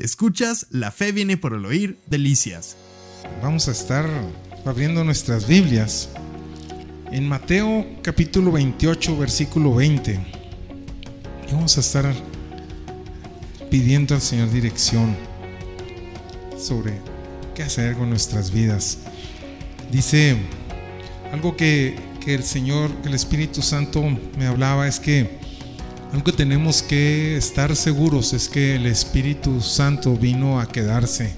Escuchas La fe viene por el oír, delicias. Vamos a estar abriendo nuestras Biblias en Mateo capítulo 28, versículo 20. Y vamos a estar pidiendo al Señor dirección sobre qué hacer con nuestras vidas. Dice algo que, que el Señor, el Espíritu Santo me hablaba es que algo que tenemos que estar seguros es que el Espíritu Santo vino a quedarse,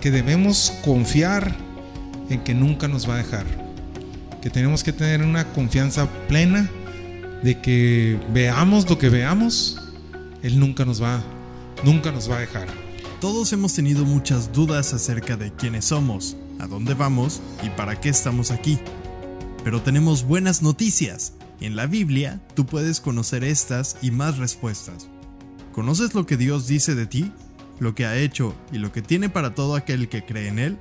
que debemos confiar en que nunca nos va a dejar, que tenemos que tener una confianza plena de que veamos lo que veamos, Él nunca nos va, nunca nos va a dejar. Todos hemos tenido muchas dudas acerca de quiénes somos, a dónde vamos y para qué estamos aquí. Pero tenemos buenas noticias. En la Biblia tú puedes conocer estas y más respuestas. ¿Conoces lo que Dios dice de ti? ¿Lo que ha hecho y lo que tiene para todo aquel que cree en Él?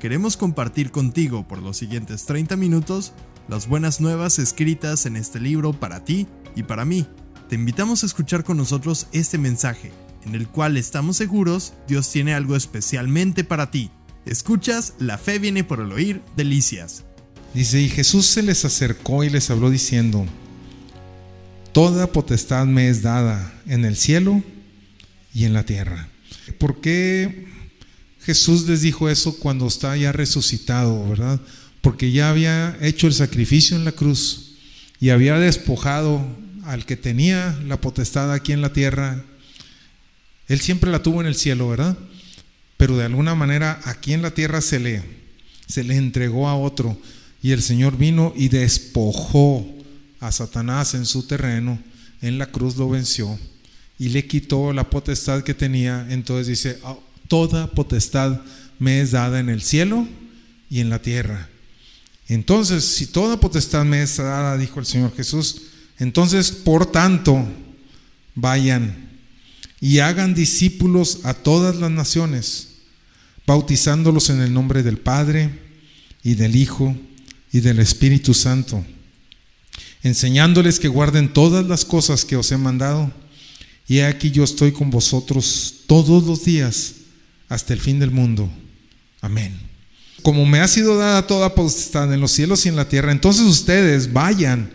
Queremos compartir contigo por los siguientes 30 minutos las buenas nuevas escritas en este libro para ti y para mí. Te invitamos a escuchar con nosotros este mensaje, en el cual estamos seguros Dios tiene algo especialmente para ti. Escuchas, la fe viene por el oír, delicias. Dice, y Jesús se les acercó y les habló diciendo, Toda potestad me es dada en el cielo y en la tierra. ¿Por qué Jesús les dijo eso cuando está ya resucitado, verdad? Porque ya había hecho el sacrificio en la cruz y había despojado al que tenía la potestad aquí en la tierra. Él siempre la tuvo en el cielo, ¿verdad? Pero de alguna manera aquí en la tierra se le, se le entregó a otro. Y el Señor vino y despojó a Satanás en su terreno, en la cruz lo venció y le quitó la potestad que tenía. Entonces dice, toda potestad me es dada en el cielo y en la tierra. Entonces, si toda potestad me es dada, dijo el Señor Jesús, entonces, por tanto, vayan y hagan discípulos a todas las naciones, bautizándolos en el nombre del Padre y del Hijo y del Espíritu Santo, enseñándoles que guarden todas las cosas que os he mandado. Y aquí yo estoy con vosotros todos los días hasta el fin del mundo. Amén. Como me ha sido dada toda potestad en los cielos y en la tierra, entonces ustedes vayan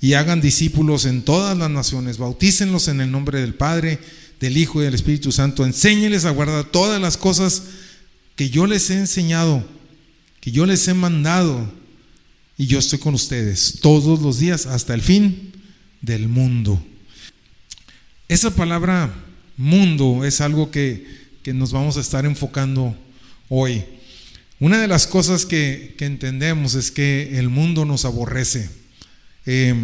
y hagan discípulos en todas las naciones, bautícenlos en el nombre del Padre, del Hijo y del Espíritu Santo, enséñeles a guardar todas las cosas que yo les he enseñado, que yo les he mandado y yo estoy con ustedes todos los días hasta el fin del mundo. Esa palabra mundo es algo que, que nos vamos a estar enfocando hoy. Una de las cosas que, que entendemos es que el mundo nos aborrece. Eh,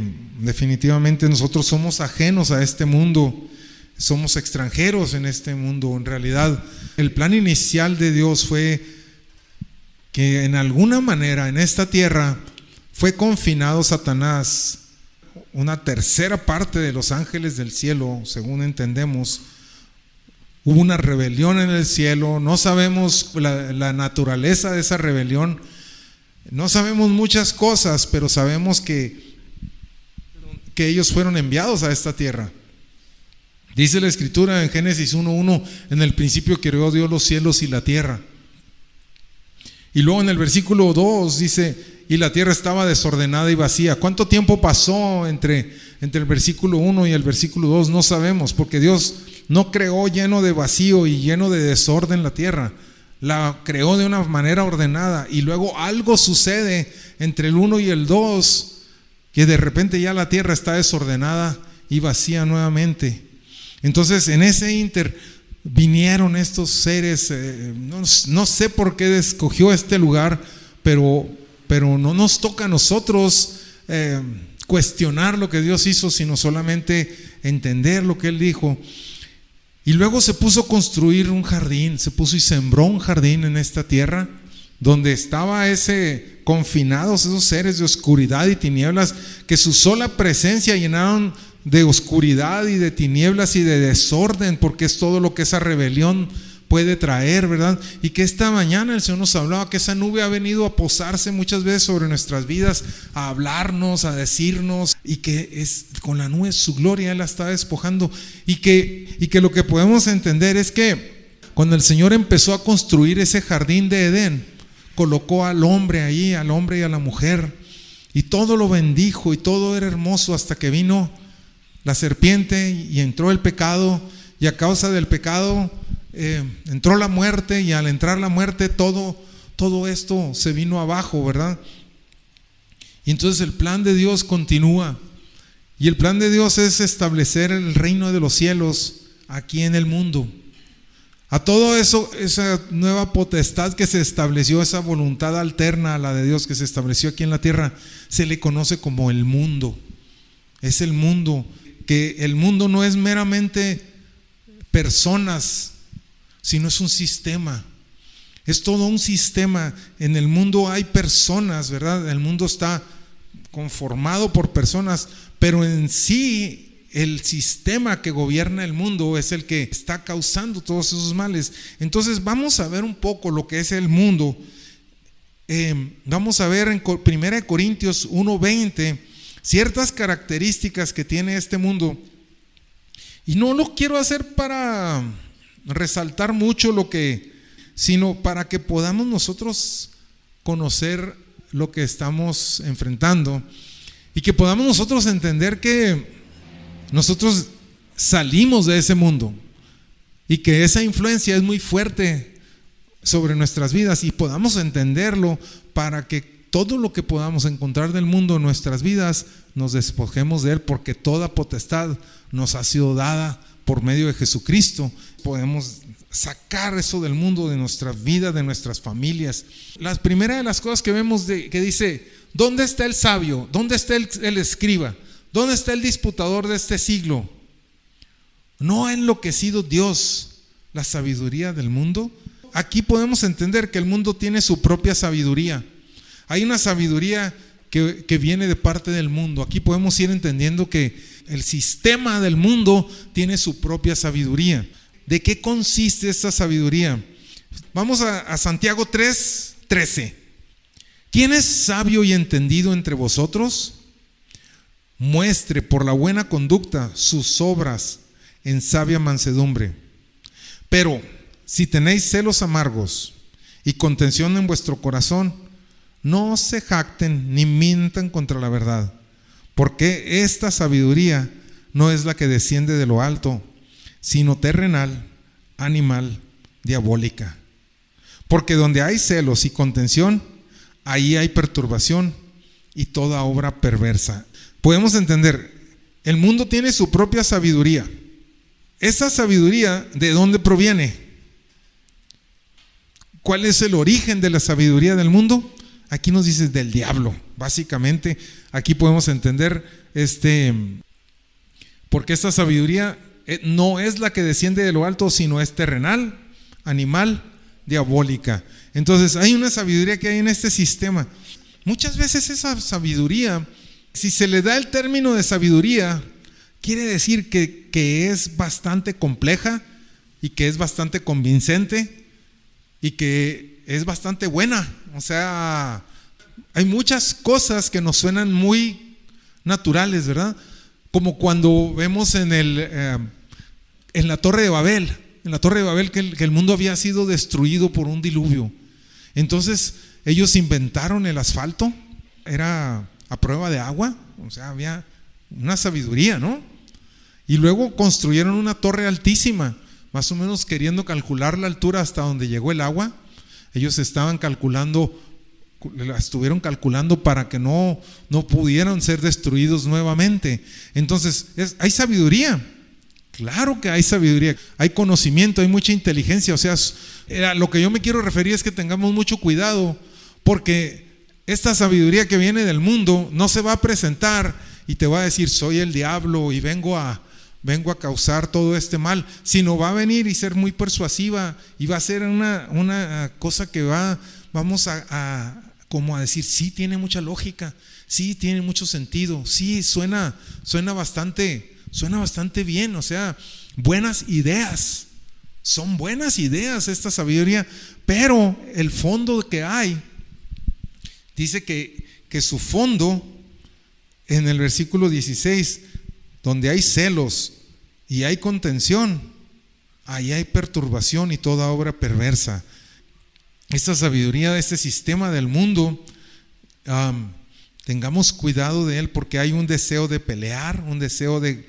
definitivamente nosotros somos ajenos a este mundo, somos extranjeros en este mundo. En realidad, el plan inicial de Dios fue que en alguna manera en esta tierra fue confinado Satanás, una tercera parte de los ángeles del cielo, según entendemos. Hubo una rebelión en el cielo, no sabemos la, naturaleza de esa rebelión, no sabemos muchas cosas, pero sabemos que, que ellos fueron enviados a esta tierra. Dice la escritura en Génesis 1.1, en el principio creó Dios los cielos y la tierra. Y luego en el versículo 2 dice, y la tierra estaba desordenada y vacía. ¿Cuánto tiempo pasó entre, entre el versículo 1 y el versículo 2? No sabemos, porque Dios no creó lleno de vacío y lleno de desorden la tierra. La creó de una manera ordenada y luego algo sucede entre el 1 y el 2, que de repente ya la tierra está desordenada y vacía nuevamente. Entonces en ese inter vinieron estos seres, eh, no, no sé por qué escogió este lugar, pero pero no nos toca a nosotros eh, cuestionar lo que Dios hizo, sino solamente entender lo que Él dijo. Y luego se puso a construir un jardín, se puso y sembró un jardín en esta tierra, donde estaba ese confinados esos seres de oscuridad y tinieblas que su sola presencia llenaron de oscuridad y de tinieblas y de desorden, porque es todo lo que esa rebelión puede traer, ¿verdad? Y que esta mañana el Señor nos hablaba que esa nube ha venido a posarse muchas veces sobre nuestras vidas, a hablarnos, a decirnos, y que es con la nube su gloria Él la está despojando, y que, y que lo que podemos entender es que cuando el Señor empezó a construir ese jardín de Edén, colocó al hombre ahí, al hombre y a la mujer, y todo lo bendijo y todo era hermoso hasta que vino la serpiente y entró el pecado, y a causa del pecado eh, entró la muerte, y al entrar la muerte todo, todo esto se vino abajo, ¿verdad? Y entonces el plan de Dios continúa. Y el plan de Dios es establecer el reino de los cielos aquí en el mundo. A todo eso, esa nueva potestad que se estableció, esa voluntad alterna a la de Dios que se estableció aquí en la tierra, se le conoce como el mundo. Es el mundo, que el mundo no es meramente personas, sino es un sistema. Es todo un sistema. En el mundo hay personas, ¿verdad? El mundo está conformado por personas, pero en sí el sistema que gobierna el mundo es el que está causando todos esos males. Entonces vamos a ver un poco lo que es el mundo. Eh, vamos a ver en 1 Corintios 1:20 ciertas características que tiene este mundo. Y no lo quiero hacer para resaltar mucho lo que, sino para que podamos nosotros conocer lo que estamos enfrentando y que podamos nosotros entender que nosotros salimos de ese mundo y que esa influencia es muy fuerte sobre nuestras vidas y podamos entenderlo para que todo lo que podamos encontrar del mundo en nuestras vidas nos despojemos de él porque toda potestad nos ha sido dada por medio de Jesucristo. Podemos sacar eso del mundo, de nuestra vida, de nuestras familias. La primera de las cosas que vemos de, que dice, ¿dónde está el sabio? ¿Dónde está el, el escriba? ¿Dónde está el disputador de este siglo? ¿No ha enloquecido Dios la sabiduría del mundo? Aquí podemos entender que el mundo tiene su propia sabiduría. Hay una sabiduría que, que, viene de parte del mundo. Aquí podemos ir entendiendo que el sistema del mundo tiene su propia sabiduría. ¿De qué consiste esta sabiduría? Vamos a, a Santiago 3, 13. ¿Quién es sabio y entendido entre vosotros? muestre por la buena conducta sus obras en sabia mansedumbre. Pero si tenéis celos amargos y contención en vuestro corazón, no se jacten ni mientan contra la verdad, porque esta sabiduría no es la que desciende de lo alto, sino terrenal, animal, diabólica. Porque donde hay celos y contención, ahí hay perturbación y toda obra perversa podemos entender, el mundo tiene su propia sabiduría. Esa sabiduría, ¿de dónde proviene? ¿Cuál es el origen de la sabiduría del mundo? Aquí nos dice del diablo, básicamente. Aquí podemos entender este porque esta sabiduría no es la que desciende de lo alto, sino es terrenal, animal, diabólica. Entonces, hay una sabiduría que hay en este sistema. Muchas veces esa sabiduría si se le da el término de sabiduría, quiere decir que, que es bastante compleja y que es bastante convincente y que es bastante buena. O sea, hay muchas cosas que nos suenan muy naturales, ¿verdad? Como cuando vemos en, el, eh, en la Torre de Babel, en la Torre de Babel que el, que el mundo había sido destruido por un diluvio. Entonces ellos inventaron el asfalto, era a prueba de agua, o sea, había una sabiduría, ¿no? Y luego construyeron una torre altísima, más o menos queriendo calcular la altura hasta donde llegó el agua. Ellos estaban calculando, la estuvieron calculando para que no, no pudieran ser destruidos nuevamente. Entonces, hay sabiduría. Claro que hay sabiduría, hay conocimiento, hay mucha inteligencia. O sea, lo que yo me quiero referir es que tengamos mucho cuidado, porque esta sabiduría que viene del mundo no se va a presentar y te va a decir, soy el diablo y vengo a, vengo a causar todo este mal, sino va a venir y ser muy persuasiva y va a ser una, una cosa que va, vamos a, como a decir, sí tiene mucha lógica, sí tiene mucho sentido, sí suena, suena bastante, suena bastante bien, o sea, buenas ideas, son buenas ideas esta sabiduría, pero el fondo que hay dice que, que su fondo, en el versículo 16, donde hay celos y hay contención, ahí hay perturbación y toda obra perversa. Esta sabiduría de este sistema del mundo, tengamos cuidado de él porque hay un deseo de pelear, un deseo de,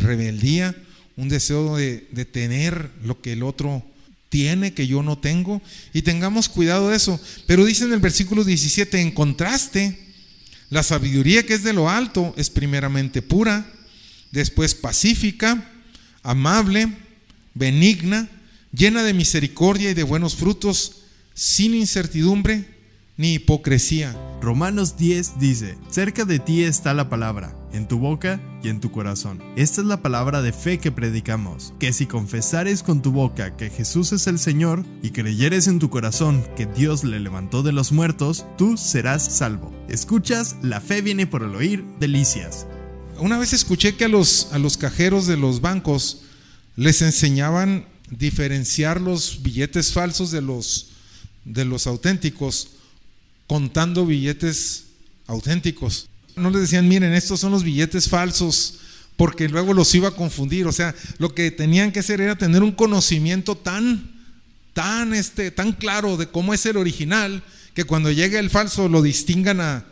rebeldía, un deseo de, de tener lo que el otro tiene que yo no tengo y tengamos cuidado de eso. Pero dice en el versículo 17, en contraste, la sabiduría que es de lo alto es primeramente pura, después pacífica, amable, benigna, llena de misericordia y de buenos frutos, sin incertidumbre ni hipocresía. Romanos 10 dice, cerca de ti está la palabra, en tu boca y en tu corazón. Esta es la palabra de fe que predicamos, que si confesares con tu boca que Jesús es el Señor y creyeres en tu corazón que Dios le levantó de los muertos, tú serás salvo. Escuchas, la fe viene por el oír, delicias. Una vez escuché que a los, a los cajeros de los bancos les enseñaban diferenciar los billetes falsos de los, de los auténticos contando billetes auténticos. No les decían, miren, estos son los billetes falsos, porque luego los iba a confundir. O sea, lo que tenían que hacer era tener un conocimiento tan, tan, este, tan claro de cómo es el original, que cuando llegue el falso lo distingan a,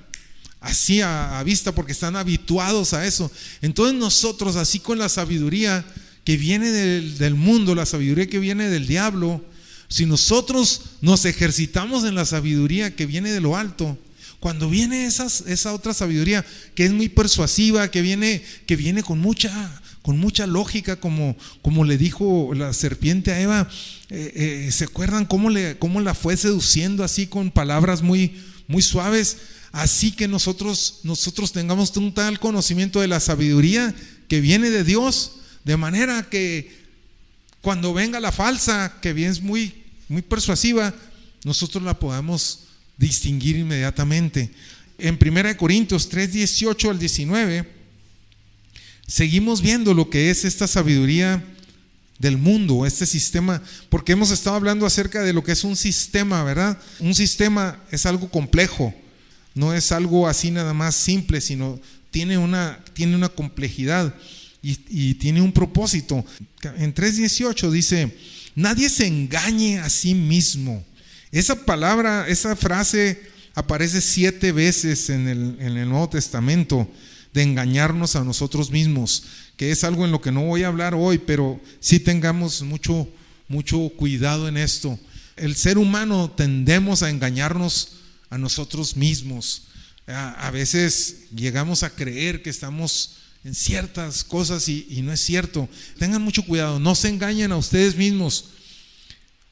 así a, vista, porque están habituados a eso. Entonces nosotros, así con la sabiduría que viene del mundo, la sabiduría que viene del diablo, si nosotros nos ejercitamos en la sabiduría que viene de lo alto, cuando viene esa otra sabiduría que es muy persuasiva, que viene, que viene con mucha, con mucha lógica, como, como le dijo la serpiente a Eva, eh, eh, ¿se acuerdan cómo, le, cómo la fue seduciendo así con palabras muy, muy suaves? Así que nosotros, nosotros tengamos un tal conocimiento de la sabiduría que viene de Dios, de manera que cuando venga la falsa, que bien es muy, muy persuasiva, nosotros la podamos distinguir inmediatamente. En 1 Corintios 3, 18 al 19, seguimos viendo lo que es esta sabiduría del mundo, este sistema, porque hemos estado hablando acerca de lo que es un sistema, ¿verdad? Un sistema es algo complejo, no es algo así nada más simple, sino tiene una, tiene una complejidad y, tiene un propósito. En 3.18 dice, nadie se engañe a sí mismo. Esa palabra, esa frase aparece siete veces en el, Nuevo Testamento de engañarnos a nosotros mismos, que es algo en lo que no voy a hablar hoy, pero sí tengamos mucho, mucho cuidado en esto. El ser humano tendemos a engañarnos a nosotros mismos. A, a veces llegamos a creer que estamos en ciertas cosas y, no es cierto. Tengan mucho cuidado, no se engañen a ustedes mismos.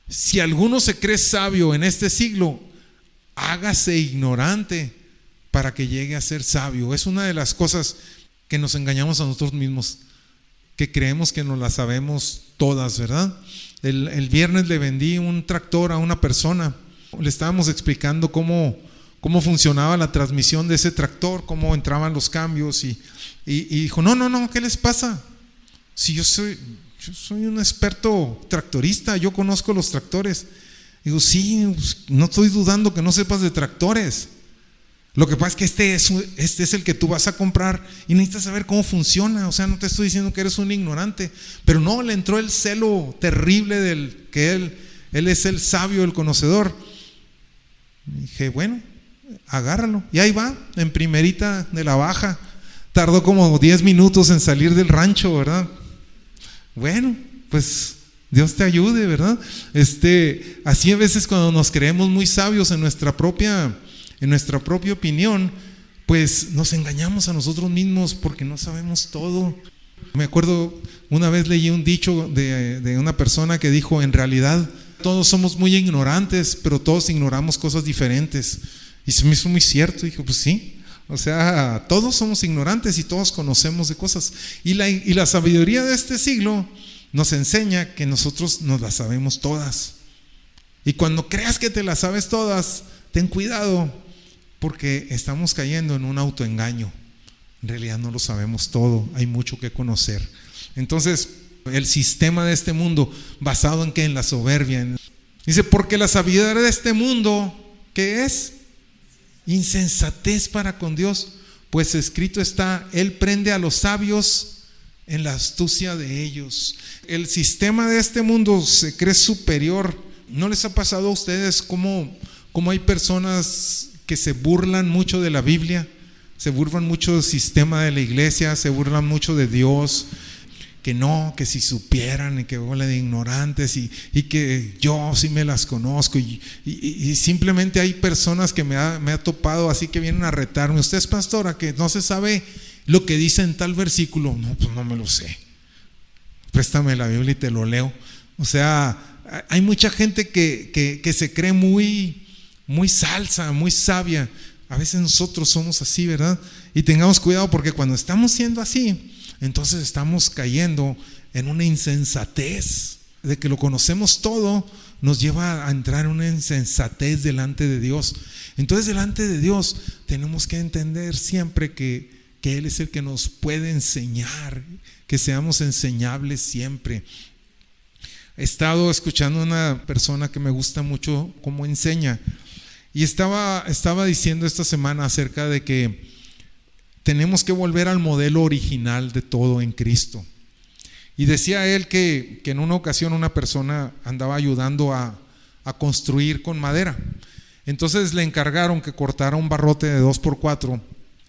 Si alguno se cree sabio en este siglo, hágase ignorante para que llegue a ser sabio. Es una de las cosas que nos engañamos a nosotros mismos, que creemos que nos las sabemos todas, ¿verdad? El, el viernes le vendí un tractor a una persona, le estábamos explicando cómo, cómo funcionaba la transmisión de ese tractor, cómo entraban los cambios y dijo, no, no, no, ¿qué les pasa? Si yo soy, yo soy un experto tractorista, yo conozco los tractores. Digo, sí, pues, no estoy dudando que no sepas de tractores. Lo que pasa es que este es, este es el que tú vas a comprar y necesitas saber cómo funciona. O sea, no te estoy diciendo que eres un ignorante. Pero no, le entró el celo terrible del que él, él es el sabio, el conocedor. dije, bueno, agárralo. Y ahí va, en primerita de la baja. Tardó como 10 minutos en salir del rancho, ¿verdad? Bueno, pues Dios te ayude, ¿verdad? Este, así a veces cuando nos creemos muy sabios en nuestra propia, en nuestra propia opinión, pues nos engañamos a nosotros mismos porque no sabemos todo. Me acuerdo, una vez leí un dicho de, de una persona que dijo, en realidad todos somos muy ignorantes, pero todos ignoramos cosas diferentes. Y se me hizo muy cierto, dijo, pues sí, o sea, todos somos ignorantes y todos conocemos de cosas. Y la, y la sabiduría de este siglo nos enseña que nosotros nos las sabemos todas. Y cuando creas que te las sabes todas, ten cuidado, porque estamos cayendo en un autoengaño. En realidad no lo sabemos todo, hay mucho que conocer. Entonces, el sistema de este mundo, basado en que en la soberbia, dice, porque la sabiduría de este mundo, ¿qué es? Insensatez para con Dios, pues escrito está, Él prende a los sabios en la astucia de ellos. El sistema de este mundo se cree superior. ¿No les ha pasado a ustedes cómo, cómo hay personas que se burlan mucho de la Biblia? Se burlan mucho del sistema de la iglesia, se burlan mucho de Dios, que no, que si supieran y que huele de ignorantes y, que yo sí me las conozco y, simplemente hay personas que me ha, me ha, topado así que vienen a retarme, usted es pastora que no se sabe lo que dice en tal versículo, no, pues no me lo sé, préstame la Biblia y te lo leo. O sea, hay mucha gente que, que se cree muy, muy salsa, muy sabia. A veces nosotros somos así, ¿verdad? Y tengamos cuidado porque cuando estamos siendo así, entonces estamos cayendo en una insensatez de que lo conocemos todo, nos lleva a entrar en una insensatez delante de Dios. Entonces delante de Dios tenemos que entender siempre que, que Él es el que nos puede enseñar, que seamos enseñables siempre. He estado escuchando a una persona que me gusta mucho cómo enseña y estaba, estaba diciendo esta semana acerca de que tenemos que volver al modelo original de todo en Cristo. Y decía él que, en una ocasión una persona andaba ayudando a, construir con madera. Entonces le encargaron que cortara un barrote de 2x4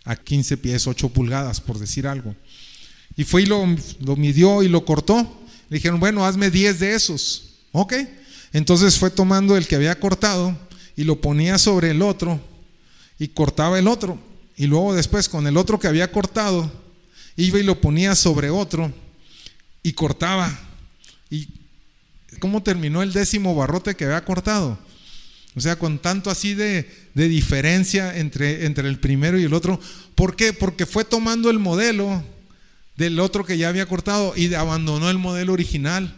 a 15 pies, 8 pulgadas, por decir algo. Y fue y lo, lo midió y lo cortó. Le dijeron, bueno, hazme 10 de esos. Ok. Entonces fue tomando el que había cortado y lo ponía sobre el otro y cortaba el otro. Y luego después con el otro que había cortado, iba y lo ponía sobre otro y cortaba. ¿Y cómo terminó el décimo barrote que había cortado? O sea, con tanto así de, de diferencia entre, entre el primero y el otro. ¿Por qué? Porque fue tomando el modelo del otro que ya había cortado y abandonó el modelo original.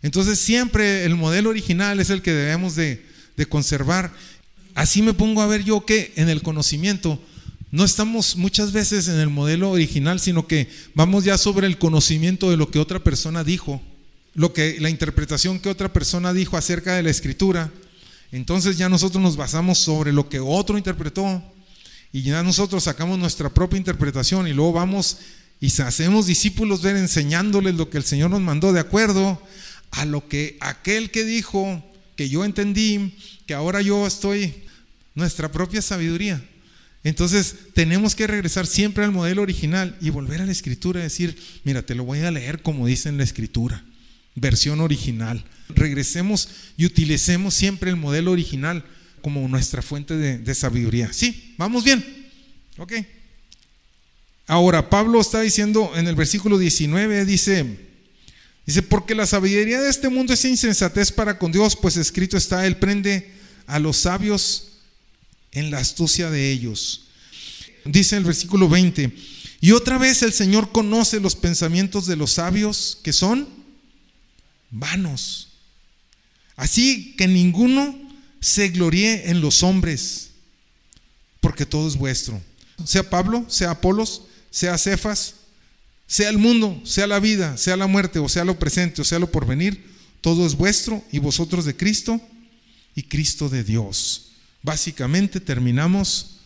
Entonces siempre el modelo original es el que debemos de, de conservar. Así me pongo a ver yo que en el conocimiento no estamos muchas veces en el modelo original, sino que vamos ya sobre el conocimiento de lo que otra persona dijo, lo que la interpretación que otra persona dijo acerca de la escritura. Entonces ya nosotros nos basamos sobre lo que otro interpretó y ya nosotros sacamos nuestra propia interpretación y luego vamos y hacemos discípulos ver enseñándoles lo que el Señor nos mandó de acuerdo a lo que aquel que dijo que yo entendí, que ahora yo estoy nuestra propia sabiduría. Entonces tenemos que regresar siempre al modelo original y volver a la escritura y decir, mira, te lo voy a leer como dice en la escritura, versión original. Regresemos y utilicemos siempre el modelo original como nuestra fuente de, sabiduría. Sí, vamos bien. Ok. Ahora, Pablo está diciendo en el versículo 19, dice, dice, porque la sabiduría de este mundo es insensatez para con Dios, pues escrito está, Él prende a los sabios en la astucia de ellos. Dice el versículo 20, y otra vez el Señor conoce los pensamientos de los sabios que son vanos. Así que ninguno se gloríe en los hombres, porque todo es vuestro. Sea Pablo, sea Apolos, sea Cefas, sea el mundo, sea la vida, sea la muerte, o sea lo presente, o sea lo porvenir, todo es vuestro y vosotros de Cristo y Cristo de Dios. Básicamente terminamos.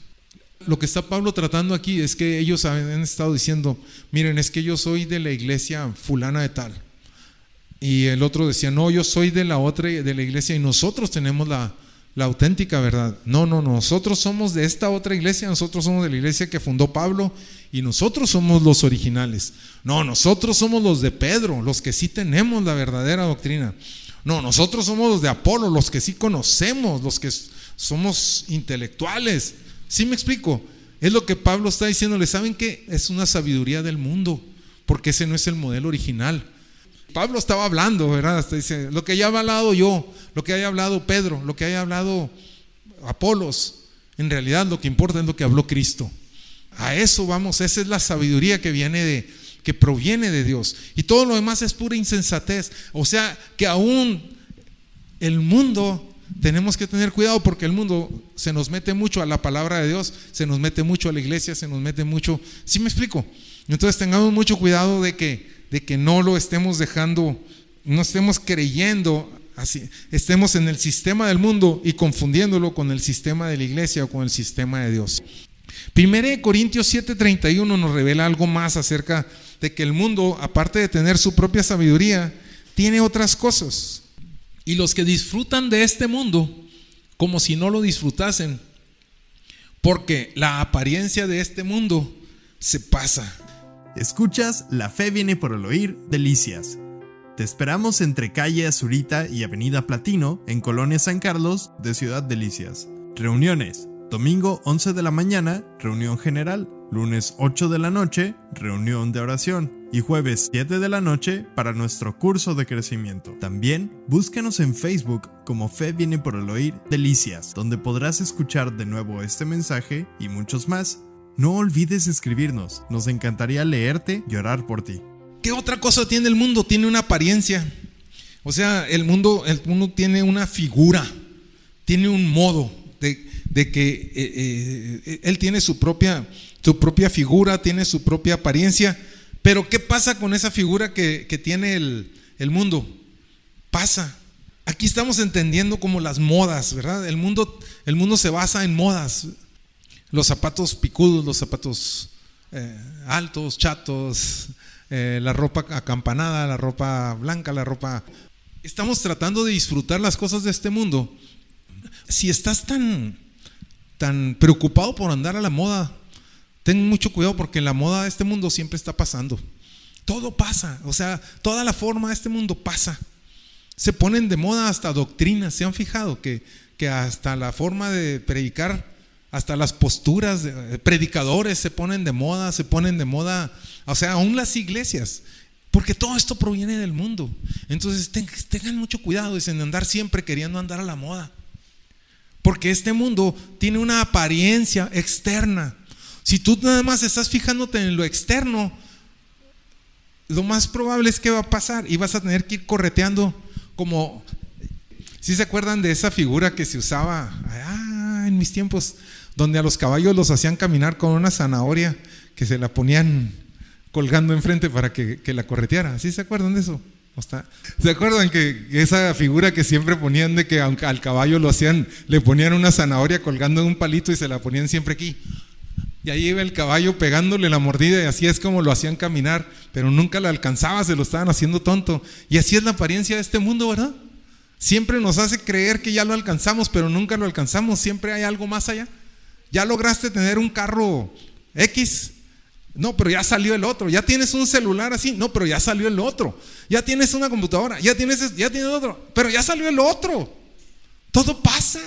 Lo que está Pablo tratando aquí es que ellos han estado diciendo, miren, es que yo soy de la iglesia fulana de tal. Y el otro decía, no, yo soy de la otra, de la iglesia y nosotros tenemos la, la auténtica verdad. No, no, nosotros somos de esta otra iglesia, nosotros somos de la iglesia que fundó Pablo y nosotros somos los originales. No, nosotros somos los de Pedro, los que sí tenemos la verdadera doctrina. No, nosotros somos los de Apolo, los que sí conocemos, los que somos intelectuales. ¿Sí me explico? Es lo que Pablo está diciéndole. ¿Saben qué? Es una sabiduría del mundo, porque ese no es el modelo original. Pablo estaba hablando, ¿verdad? Hasta dice, lo que haya hablado yo, lo que haya hablado Pedro, lo que haya hablado Apolos, en realidad lo que importa es lo que habló Cristo. A eso vamos, esa es la sabiduría que viene de, que proviene de Dios. Y todo lo demás es pura insensatez. O sea, que aún el mundo tenemos que tener cuidado porque el mundo se nos mete mucho a la palabra de Dios, se nos mete mucho a la iglesia, se nos mete mucho. ¿Sí me explico? Entonces tengamos mucho cuidado de que, de que no lo estemos dejando, no estemos creyendo así, estemos en el sistema del mundo y confundiéndolo con el sistema de la iglesia o con el sistema de Dios. Primero Corintios 7:31 nos revela algo más acerca de que el mundo, aparte de tener su propia sabiduría, tiene otras cosas. Y los que disfrutan de este mundo, como si no lo disfrutasen, porque la apariencia de este mundo se pasa. Escuchas La Fe viene por el oír, Delicias. Te esperamos entre calle Azurita y Avenida Platino, en Colonia San Carlos, de Ciudad Delicias. Reuniones. Domingo 11 de la mañana, reunión general. Lunes 8 de la noche, reunión de oración. Y jueves 7 de la noche para nuestro curso de crecimiento. También búscanos en Facebook como Fe viene por el oír Delicias, donde podrás escuchar de nuevo este mensaje y muchos más. No olvides escribirnos, nos encantaría leerte y orar por ti. ¿Qué otra cosa tiene el mundo? Tiene una apariencia. O sea, el mundo, el mundo tiene una figura, tiene un modo de, que eh, eh, él tiene su propia, su propia figura, tiene su propia apariencia. Pero ¿qué pasa con esa figura que, tiene el, el mundo? Pasa. Aquí estamos entendiendo como las modas, ¿verdad? El mundo, el mundo se basa en modas. Los zapatos picudos, los zapatos eh, altos, chatos, eh, la ropa acampanada, la ropa blanca, la ropa... Estamos tratando de disfrutar las cosas de este mundo. Si estás tan, tan preocupado por andar a la moda, ten mucho cuidado porque la moda de este mundo siempre está pasando. Todo pasa, o sea, toda la forma de este mundo pasa. Se ponen de moda hasta doctrinas, ¿se han fijado? Que, que hasta la forma de predicar, hasta las posturas de predicadores se ponen de moda, se ponen de moda, o sea, aún las iglesias. Porque todo esto proviene del mundo. Entonces tengan mucho cuidado en andar siempre queriendo andar a la moda. Porque este mundo tiene una apariencia externa. Si tú nada más estás fijándote en lo externo, lo más probable es que va a pasar y vas a tener que ir correteando como, si se acuerdan de esa figura que se usaba ah, en mis tiempos, donde a los caballos los hacían caminar con una zanahoria que se la ponían colgando enfrente para que, la correteara. ¿Sí se acuerdan de eso? ¿Se acuerdan que esa figura que siempre ponían de que al caballo lo hacían, le ponían una zanahoria colgando en un palito y se la ponían siempre aquí? Y ahí iba el caballo pegándole la mordida y así es como lo hacían caminar, pero nunca lo alcanzaba, se lo estaban haciendo tonto. Y así es la apariencia de este mundo, ¿verdad? Siempre nos hace creer que ya lo alcanzamos, pero nunca lo alcanzamos, siempre hay algo más allá. Ya lograste tener un carro X, no, pero ya salió el otro. Ya tienes un celular así, no, pero ya salió el otro. Ya tienes una computadora, ya tienes, ya tienes otro, pero ya salió el otro. Todo pasa.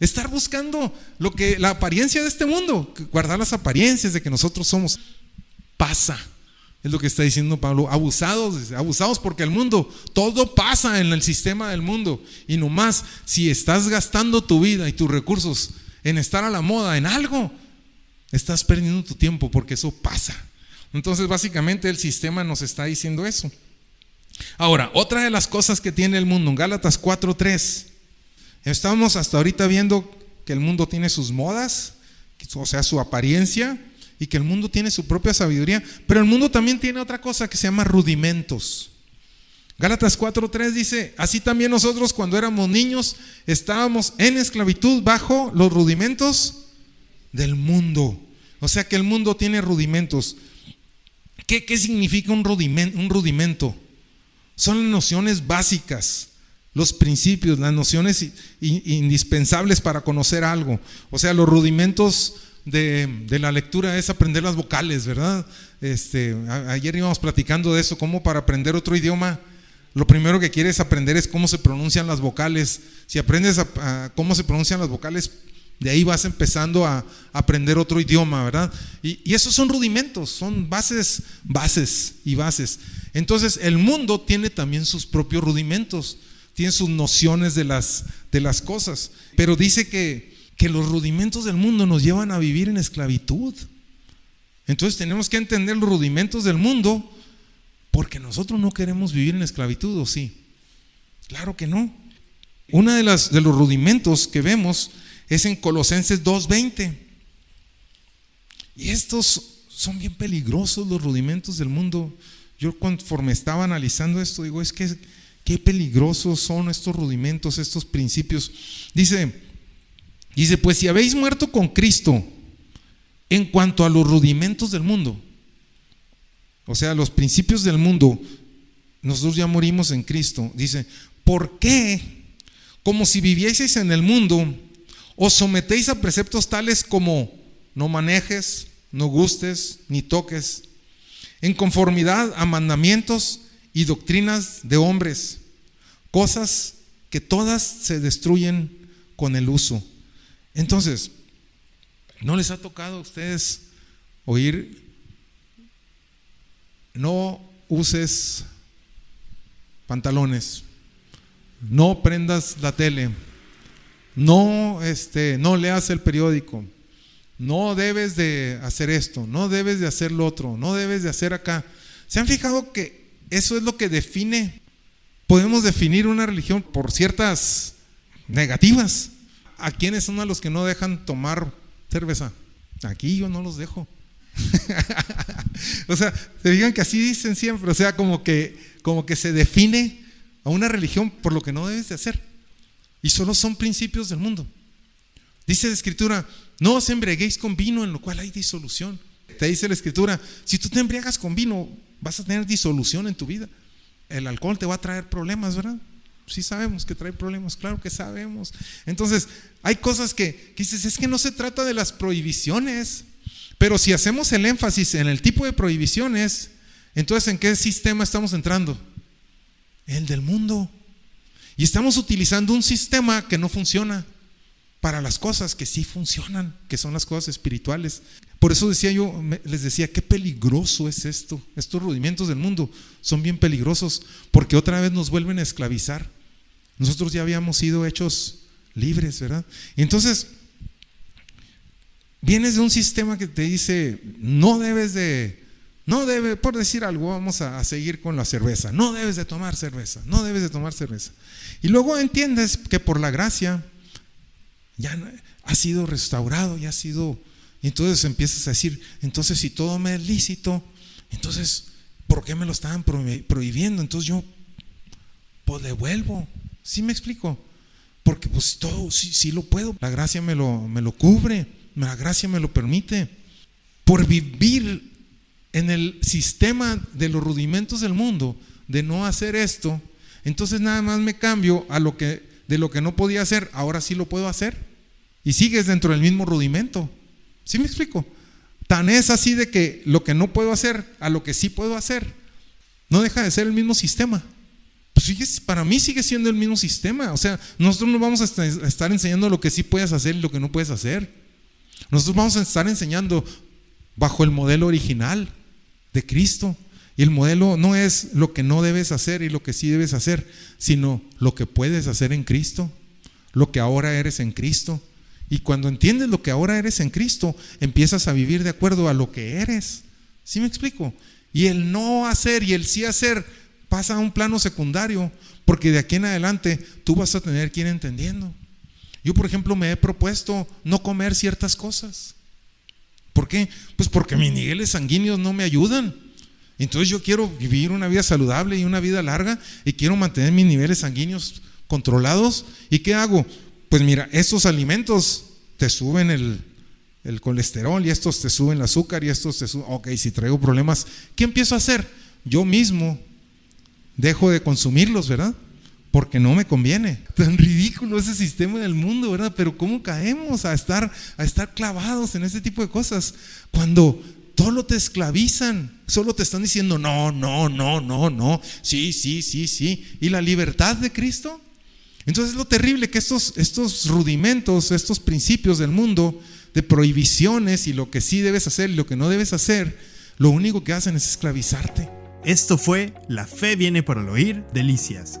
Estar buscando lo que la apariencia de este mundo, guardar las apariencias de que nosotros somos, pasa. Es lo que está diciendo Pablo. Abusados, abusados porque el mundo, todo pasa en el sistema del mundo. Y nomás, si estás gastando tu vida y tus recursos en estar a la moda, en algo, estás perdiendo tu tiempo porque eso pasa. Entonces, básicamente, el sistema nos está diciendo eso. Ahora, otra de las cosas que tiene el mundo, en Gálatas 4:3 Estamos hasta ahorita viendo que el mundo tiene sus modas, o sea, su apariencia, y que el mundo tiene su propia sabiduría, pero el mundo también tiene otra cosa que se llama rudimentos. Gálatas 4:3 dice, así también nosotros cuando éramos niños estábamos en esclavitud bajo los rudimentos del mundo. O sea que el mundo tiene rudimentos. ¿Qué, qué significa un rudimento, un rudimento? Son nociones básicas los principios, las nociones indispensables para conocer algo. O sea, los rudimentos de, la lectura es aprender las vocales, ¿verdad? Este, ayer íbamos platicando de eso, cómo para aprender otro idioma, lo primero que quieres aprender es cómo se pronuncian las vocales. Si aprendes cómo se pronuncian las vocales, de ahí vas empezando a, aprender otro idioma, ¿verdad? Y, y, esos son rudimentos, son bases, bases y bases. Entonces, el mundo tiene también sus propios rudimentos tiene sus nociones de las, de las cosas. Pero dice que, que los rudimentos del mundo nos llevan a vivir en esclavitud. Entonces tenemos que entender los rudimentos del mundo porque nosotros no queremos vivir en esclavitud, ¿o sí? Claro que no. Uno de, de los rudimentos que vemos es en Colosenses 2.20. Y estos son bien peligrosos los rudimentos del mundo. Yo conforme estaba analizando esto, digo, es que Qué peligrosos son estos rudimentos, estos principios. Dice, dice, pues si habéis muerto con Cristo en cuanto a los rudimentos del mundo, o sea, los principios del mundo, nosotros ya morimos en Cristo. Dice, ¿por qué? Como si vivieseis en el mundo, os sometéis a preceptos tales como no manejes, no gustes, ni toques, en conformidad a mandamientos y doctrinas de hombres, cosas que todas se destruyen con el uso. Entonces, ¿no les ha tocado a ustedes oír, no uses pantalones, no prendas la tele, no, este, no leas el periódico, no debes de hacer esto, no debes de hacer lo otro, no debes de hacer acá. ¿Se han fijado que eso es lo que define? Podemos definir una religión por ciertas negativas. ¿A quiénes son a los que no dejan tomar cerveza? Aquí yo no los dejo. o sea, se digan que así dicen siempre, o sea, como que, como que se define a una religión por lo que no debes de hacer. Y solo son principios del mundo. Dice la escritura, no os embriaguéis con vino en lo cual hay disolución. Te dice la escritura, si tú te embriagas con vino, vas a tener disolución en tu vida. El alcohol te va a traer problemas, ¿verdad? Sí sabemos que trae problemas, claro que sabemos. Entonces, hay cosas que, que dices, es que no se trata de las prohibiciones, pero si hacemos el énfasis en el tipo de prohibiciones, entonces ¿en qué sistema estamos entrando? El del mundo. Y estamos utilizando un sistema que no funciona para las cosas que sí funcionan, que son las cosas espirituales. Por eso decía yo, les decía, qué peligroso es esto. Estos rudimentos del mundo son bien peligrosos porque otra vez nos vuelven a esclavizar. Nosotros ya habíamos sido hechos libres, ¿verdad? Y entonces, vienes de un sistema que te dice, no debes de no debe, por decir algo, vamos a, seguir con la cerveza. No debes de tomar cerveza, no debes de tomar cerveza. Y luego entiendes que por la gracia ya ha sido restaurado, ya ha sido... Entonces empiezas a decir, entonces si todo me es lícito, entonces, ¿por qué me lo estaban prohibiendo? Entonces yo, pues devuelvo. ¿Sí me explico? Porque pues todo, sí, sí lo puedo. La gracia me lo, me lo cubre, la gracia me lo permite. Por vivir en el sistema de los rudimentos del mundo de no hacer esto, entonces nada más me cambio a lo que de lo que no podía hacer, ahora sí lo puedo hacer. Y sigues dentro del mismo rudimento. ¿Sí me explico? Tan es así de que lo que no puedo hacer a lo que sí puedo hacer, no deja de ser el mismo sistema. Pues para mí sigue siendo el mismo sistema. O sea, nosotros no vamos a estar enseñando lo que sí puedes hacer y lo que no puedes hacer. Nosotros vamos a estar enseñando bajo el modelo original de Cristo. Y el modelo no es lo que no debes hacer y lo que sí debes hacer, sino lo que puedes hacer en Cristo, lo que ahora eres en Cristo. Y cuando entiendes lo que ahora eres en Cristo, empiezas a vivir de acuerdo a lo que eres. ¿Sí me explico? Y el no hacer y el sí hacer pasa a un plano secundario, porque de aquí en adelante tú vas a tener que ir entendiendo. Yo, por ejemplo, me he propuesto no comer ciertas cosas. ¿Por qué? Pues porque mis niveles sanguíneos no me ayudan. Entonces yo quiero vivir una vida saludable y una vida larga y quiero mantener mis niveles sanguíneos controlados. ¿Y qué hago? Pues mira, estos alimentos te suben el, colesterol y estos te suben el azúcar y estos te suben... Ok, si traigo problemas, ¿qué empiezo a hacer? Yo mismo dejo de consumirlos, ¿verdad? porque no me conviene. Tan ridículo ese sistema del mundo, ¿verdad? Pero ¿cómo caemos a estar, a estar clavados en ese tipo de cosas? Cuando todo te esclavizan, solo te están diciendo no, no, no, no, no, sí, sí, sí, sí. ¿Y la libertad de Cristo? Entonces es lo terrible que estos, estos rudimentos, estos principios del mundo, de prohibiciones y lo que sí debes hacer y lo que no debes hacer, lo único que hacen es esclavizarte. Esto fue La fe viene por el oír, delicias.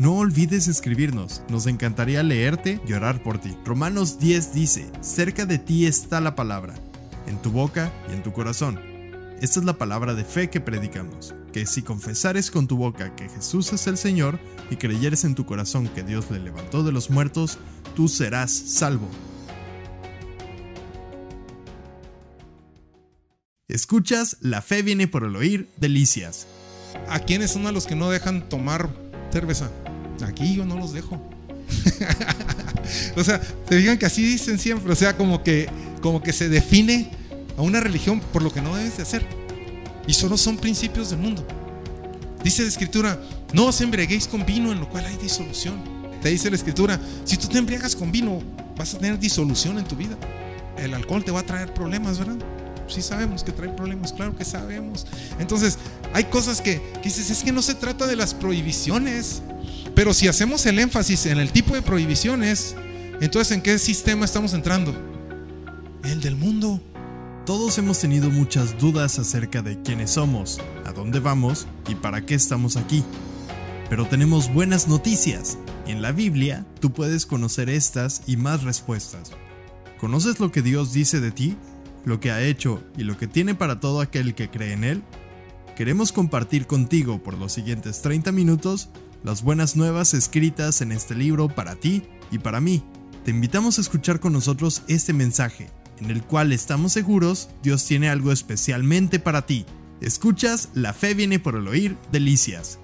no olvides escribirnos, nos encantaría leerte y orar por ti. Romanos 10 dice, cerca de ti está la palabra, en tu boca y en tu corazón. Esta es la palabra de fe que predicamos, que si confesares con tu boca que Jesús es el Señor y creyeres en tu corazón que Dios le levantó de los muertos, tú serás salvo. Escuchas La fe viene por el oír, delicias. ¿A quiénes son a los que no dejan tomar cerveza? Aquí yo no los dejo. o sea, te digan que así dicen siempre, o sea, como que, como que se define a una religión por lo que no debes de hacer. Y solo son principios del mundo. Dice la escritura, no os embriaguéis con vino en lo cual hay disolución. Te dice la escritura, si tú te embriagas con vino, vas a tener disolución en tu vida. El alcohol te va a traer problemas, ¿verdad? Sí sabemos que trae problemas, claro que sabemos. Entonces, hay cosas que, que dices, es que no se trata de las prohibiciones. Pero si hacemos el énfasis en el tipo de prohibiciones, entonces ¿en qué sistema estamos entrando? El del mundo. Todos hemos tenido muchas dudas acerca de quiénes somos, a dónde vamos y para qué estamos aquí. Pero tenemos buenas noticias. En la Biblia tú puedes conocer estas y más respuestas. ¿Conoces lo que Dios dice de ti? ¿Lo que ha hecho y lo que tiene para todo aquel que cree en Él? Queremos compartir contigo por los siguientes 30 minutos las buenas nuevas escritas en este libro para ti y para mí. Te invitamos a escuchar con nosotros este mensaje, en el cual estamos seguros Dios tiene algo especialmente para ti. Escuchas, la fe viene por el oír, delicias.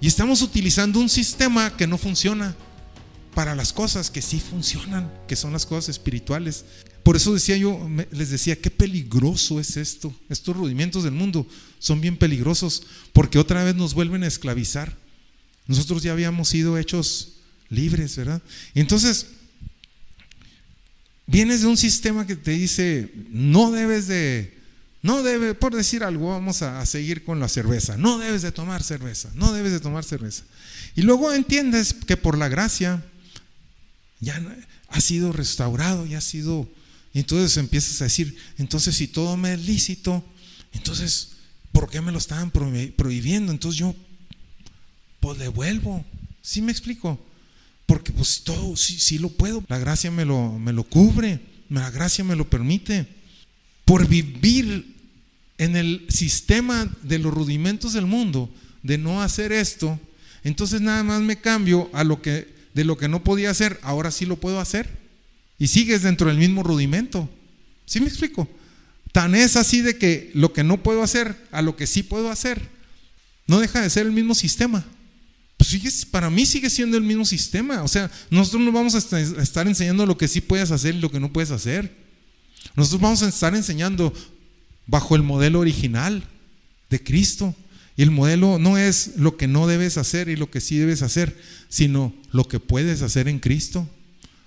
Y estamos utilizando un sistema que no funciona para las cosas que sí funcionan, que son las cosas espirituales. Por eso decía yo, les decía, qué peligroso es esto. Estos rudimentos del mundo son bien peligrosos porque otra vez nos vuelven a esclavizar. Nosotros ya habíamos sido hechos libres, ¿verdad? entonces, vienes de un sistema que te dice, no debes de, no debe, por decir algo, vamos a, seguir con la cerveza, no debes de tomar cerveza, no debes de tomar cerveza. Y luego entiendes que por la gracia ya ha sido restaurado, ya ha sido, y entonces empiezas a decir, entonces si todo me es lícito, entonces, ¿por qué me lo estaban prohibiendo? Entonces yo pues devuelvo. ¿Sí me explico? Porque pues todo, sí, sí lo puedo. La gracia me lo, me lo cubre, la gracia me lo permite. Por vivir en el sistema de los rudimentos del mundo, de no hacer esto, entonces nada más me cambio a lo que de lo que no podía hacer, ahora sí lo puedo hacer. Y sigues dentro del mismo rudimento. ¿Sí me explico? Tan es así de que lo que no puedo hacer a lo que sí puedo hacer, no deja de ser el mismo sistema. Pues para mí sigue siendo el mismo sistema. O sea, nosotros no vamos a estar enseñando lo que sí puedes hacer y lo que no puedes hacer. Nosotros vamos a estar enseñando bajo el modelo original de Cristo. Y el modelo no es lo que no debes hacer y lo que sí debes hacer, sino lo que puedes hacer en Cristo,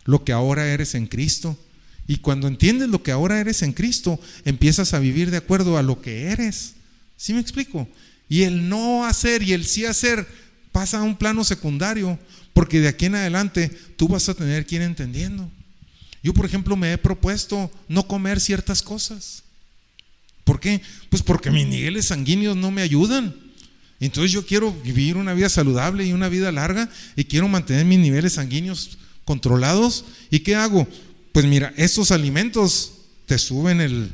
lo que ahora eres en Cristo. Y cuando entiendes lo que ahora eres en Cristo, empiezas a vivir de acuerdo a lo que eres. ¿Sí me explico? Y el no hacer y el sí hacer pasa a un plano secundario, porque de aquí en adelante tú vas a tener que ir entendiendo. Yo, por ejemplo, me he propuesto no comer ciertas cosas. ¿Por qué? Pues porque mis niveles sanguíneos no me ayudan. Entonces yo quiero vivir una vida saludable y una vida larga y quiero mantener mis niveles sanguíneos controlados. ¿Y qué hago? Pues mira, estos alimentos te suben el,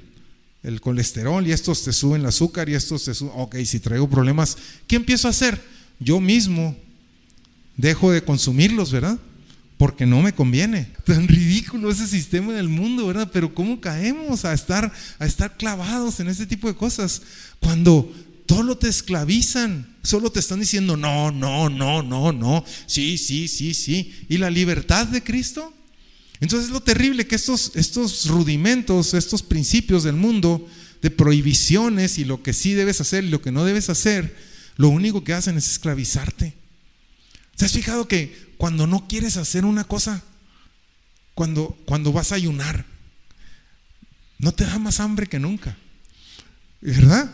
el colesterol y estos te suben el azúcar y estos te suben... Ok, si traigo problemas, ¿qué empiezo a hacer? Yo mismo dejo de consumirlos, ¿verdad? Porque no me conviene. Tan ridículo ese sistema del mundo, ¿verdad? Pero ¿cómo caemos a estar, a estar clavados en ese tipo de cosas? Cuando todo te esclavizan, solo te están diciendo no, no, no, no, no, sí, sí, sí, sí. ¿Y la libertad de Cristo? Entonces es lo terrible que estos, estos rudimentos, estos principios del mundo de prohibiciones y lo que sí debes hacer y lo que no debes hacer, lo único que hacen es esclavizarte. ¿Te has fijado que cuando no quieres hacer una cosa, cuando, cuando vas a ayunar, no te da más hambre que nunca? ¿Verdad?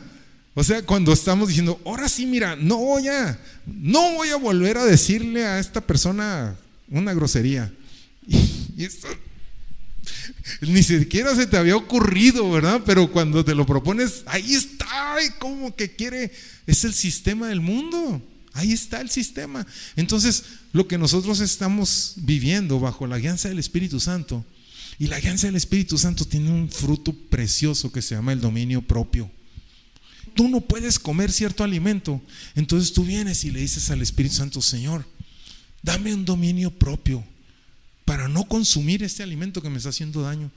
O sea, cuando estamos diciendo, ahora sí, mira, no voy a, no voy a volver a decirle a esta persona una grosería. Y, esto ni siquiera se te había ocurrido, ¿verdad? Pero cuando te lo propones, ahí está, como que quiere es el sistema del mundo. Ahí está el sistema. Entonces, lo que nosotros estamos viviendo bajo la guianza del Espíritu Santo, y la guianza del Espíritu Santo tiene un fruto precioso que se llama el dominio propio. Tú no puedes comer cierto alimento, entonces tú vienes y le dices al Espíritu Santo, Señor, dame un dominio propio para no consumir este alimento que me está haciendo daño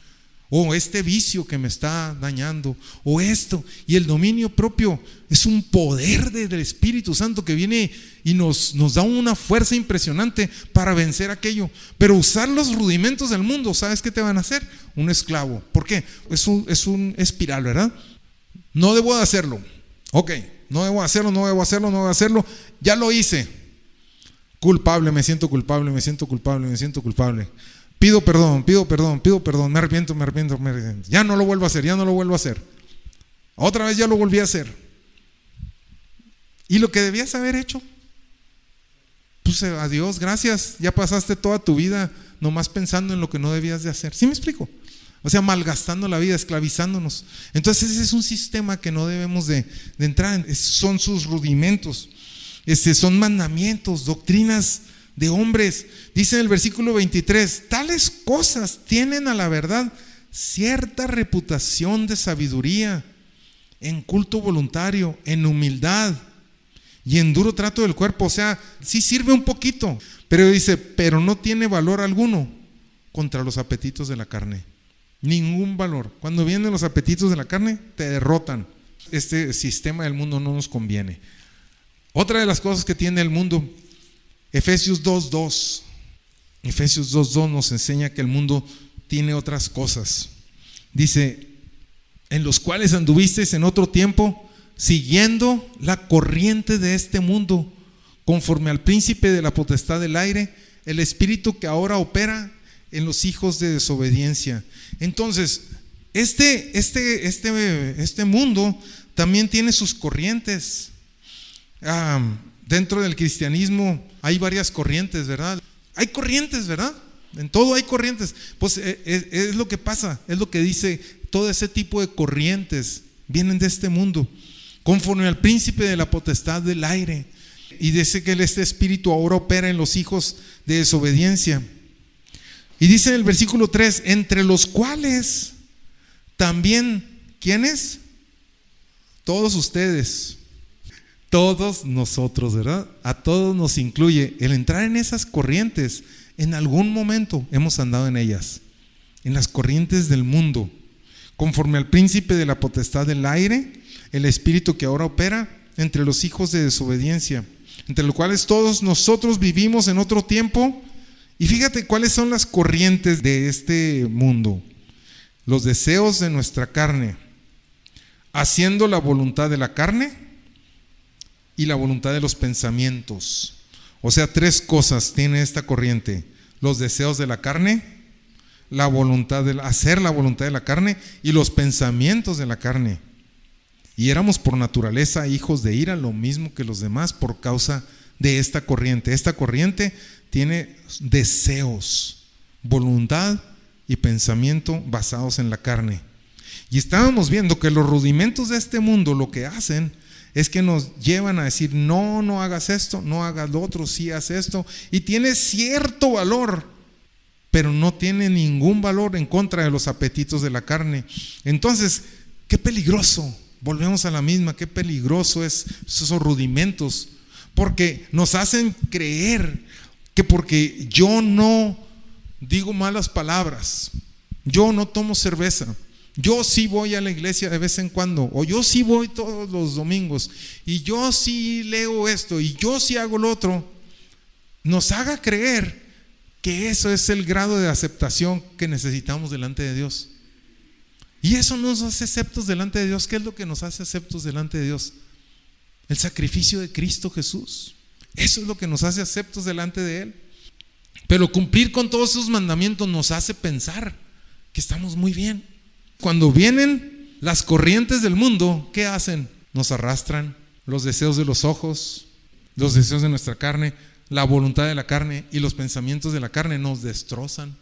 o este vicio que me está dañando, o esto. Y el dominio propio es un poder del Espíritu Santo que viene y nos, nos da una fuerza impresionante para vencer aquello. Pero usar los rudimentos del mundo, ¿sabes qué te van a hacer? Un esclavo. ¿Por qué? Es un, es un espiral, ¿verdad? No debo de hacerlo. Ok, no debo hacerlo, no debo hacerlo, no debo hacerlo. Ya lo hice. Culpable, me siento culpable, me siento culpable, me siento culpable. Pido perdón, pido perdón, pido perdón, me arrepiento, me arrepiento, me arrepiento. Ya no lo vuelvo a hacer, ya no lo vuelvo a hacer. Otra vez ya lo volví a hacer. Y lo que debías haber hecho, pues eh, adiós, gracias, ya pasaste toda tu vida nomás pensando en lo que no debías de hacer. ¿Sí me explico? O sea, malgastando la vida, esclavizándonos. Entonces ese es un sistema que no debemos de, entrar en. Son sus rudimentos. Este, son mandamientos, doctrinas de hombres. Dice en el versículo 23, tales cosas tienen a la verdad cierta reputación de sabiduría, en culto voluntario, en humildad y en duro trato del cuerpo. O sea, sí sirve un poquito, pero dice, pero no tiene valor alguno contra los apetitos de la carne. Ningún valor. Cuando vienen los apetitos de la carne, te derrotan. Este sistema del mundo no nos conviene. Otra de las cosas que tiene el mundo Efesios 2.2. Efesios 2.2 nos enseña que el mundo tiene otras cosas. Dice, en los cuales anduvisteis en otro tiempo, siguiendo la corriente de este mundo, conforme al príncipe de la potestad del aire, el espíritu que ahora opera en los hijos de desobediencia. Entonces, este, este, este, este mundo también tiene sus corrientes. Ah, dentro del cristianismo hay varias corrientes, ¿verdad? Hay corrientes, ¿verdad? En todo hay corrientes. Pues eh, es, lo que pasa, es lo que dice todo ese tipo de corrientes vienen de este mundo, conforme al príncipe de la potestad del aire. Y dice que este espíritu ahora opera en los hijos de desobediencia. Y dice en el versículo 3, entre los cuales también, ¿quiénes? Todos ustedes todos nosotros, ¿verdad? A todos nos incluye el entrar en esas corrientes. En algún momento hemos andado en ellas, en las corrientes del mundo, conforme al príncipe de la potestad del aire, el espíritu que ahora opera entre los hijos de desobediencia, entre los cuales todos nosotros vivimos en otro tiempo. Y fíjate cuáles son las corrientes de este mundo. Los deseos de nuestra carne, haciendo la voluntad de la carne y la voluntad de los pensamientos. O sea, tres cosas tiene esta corriente. Los deseos de la carne, la voluntad de hacer la voluntad de la carne y los pensamientos de la carne. Y éramos por naturaleza hijos de ira, lo mismo que los demás por causa de esta corriente. Esta corriente tiene deseos, voluntad y pensamiento basados en la carne. Y estábamos viendo que los rudimentos de este mundo lo que hacen es que nos llevan a decir, no, no hagas esto, no hagas lo otro, sí haz esto. Y tiene cierto valor, pero no tiene ningún valor en contra de los apetitos de la carne. Entonces, qué peligroso, volvemos a la misma, qué peligroso es esos rudimentos, porque nos hacen creer que porque yo no digo malas palabras, yo no tomo cerveza, yo sí voy a la iglesia de vez en cuando, o yo sí voy todos los domingos, y yo sí leo esto, y yo sí hago lo otro, nos haga creer que eso es el grado de aceptación que necesitamos delante de Dios. Y eso nos hace aceptos delante de Dios. ¿Qué es lo que nos hace aceptos delante de Dios? El sacrificio de Cristo Jesús. Eso es lo que nos hace aceptos delante de Él. Pero cumplir con todos esos mandamientos nos hace pensar que estamos muy bien. Cuando vienen las corrientes del mundo, ¿qué hacen? Nos arrastran los deseos de los ojos, los deseos de nuestra carne, la voluntad de la carne y los pensamientos de la carne nos destrozan.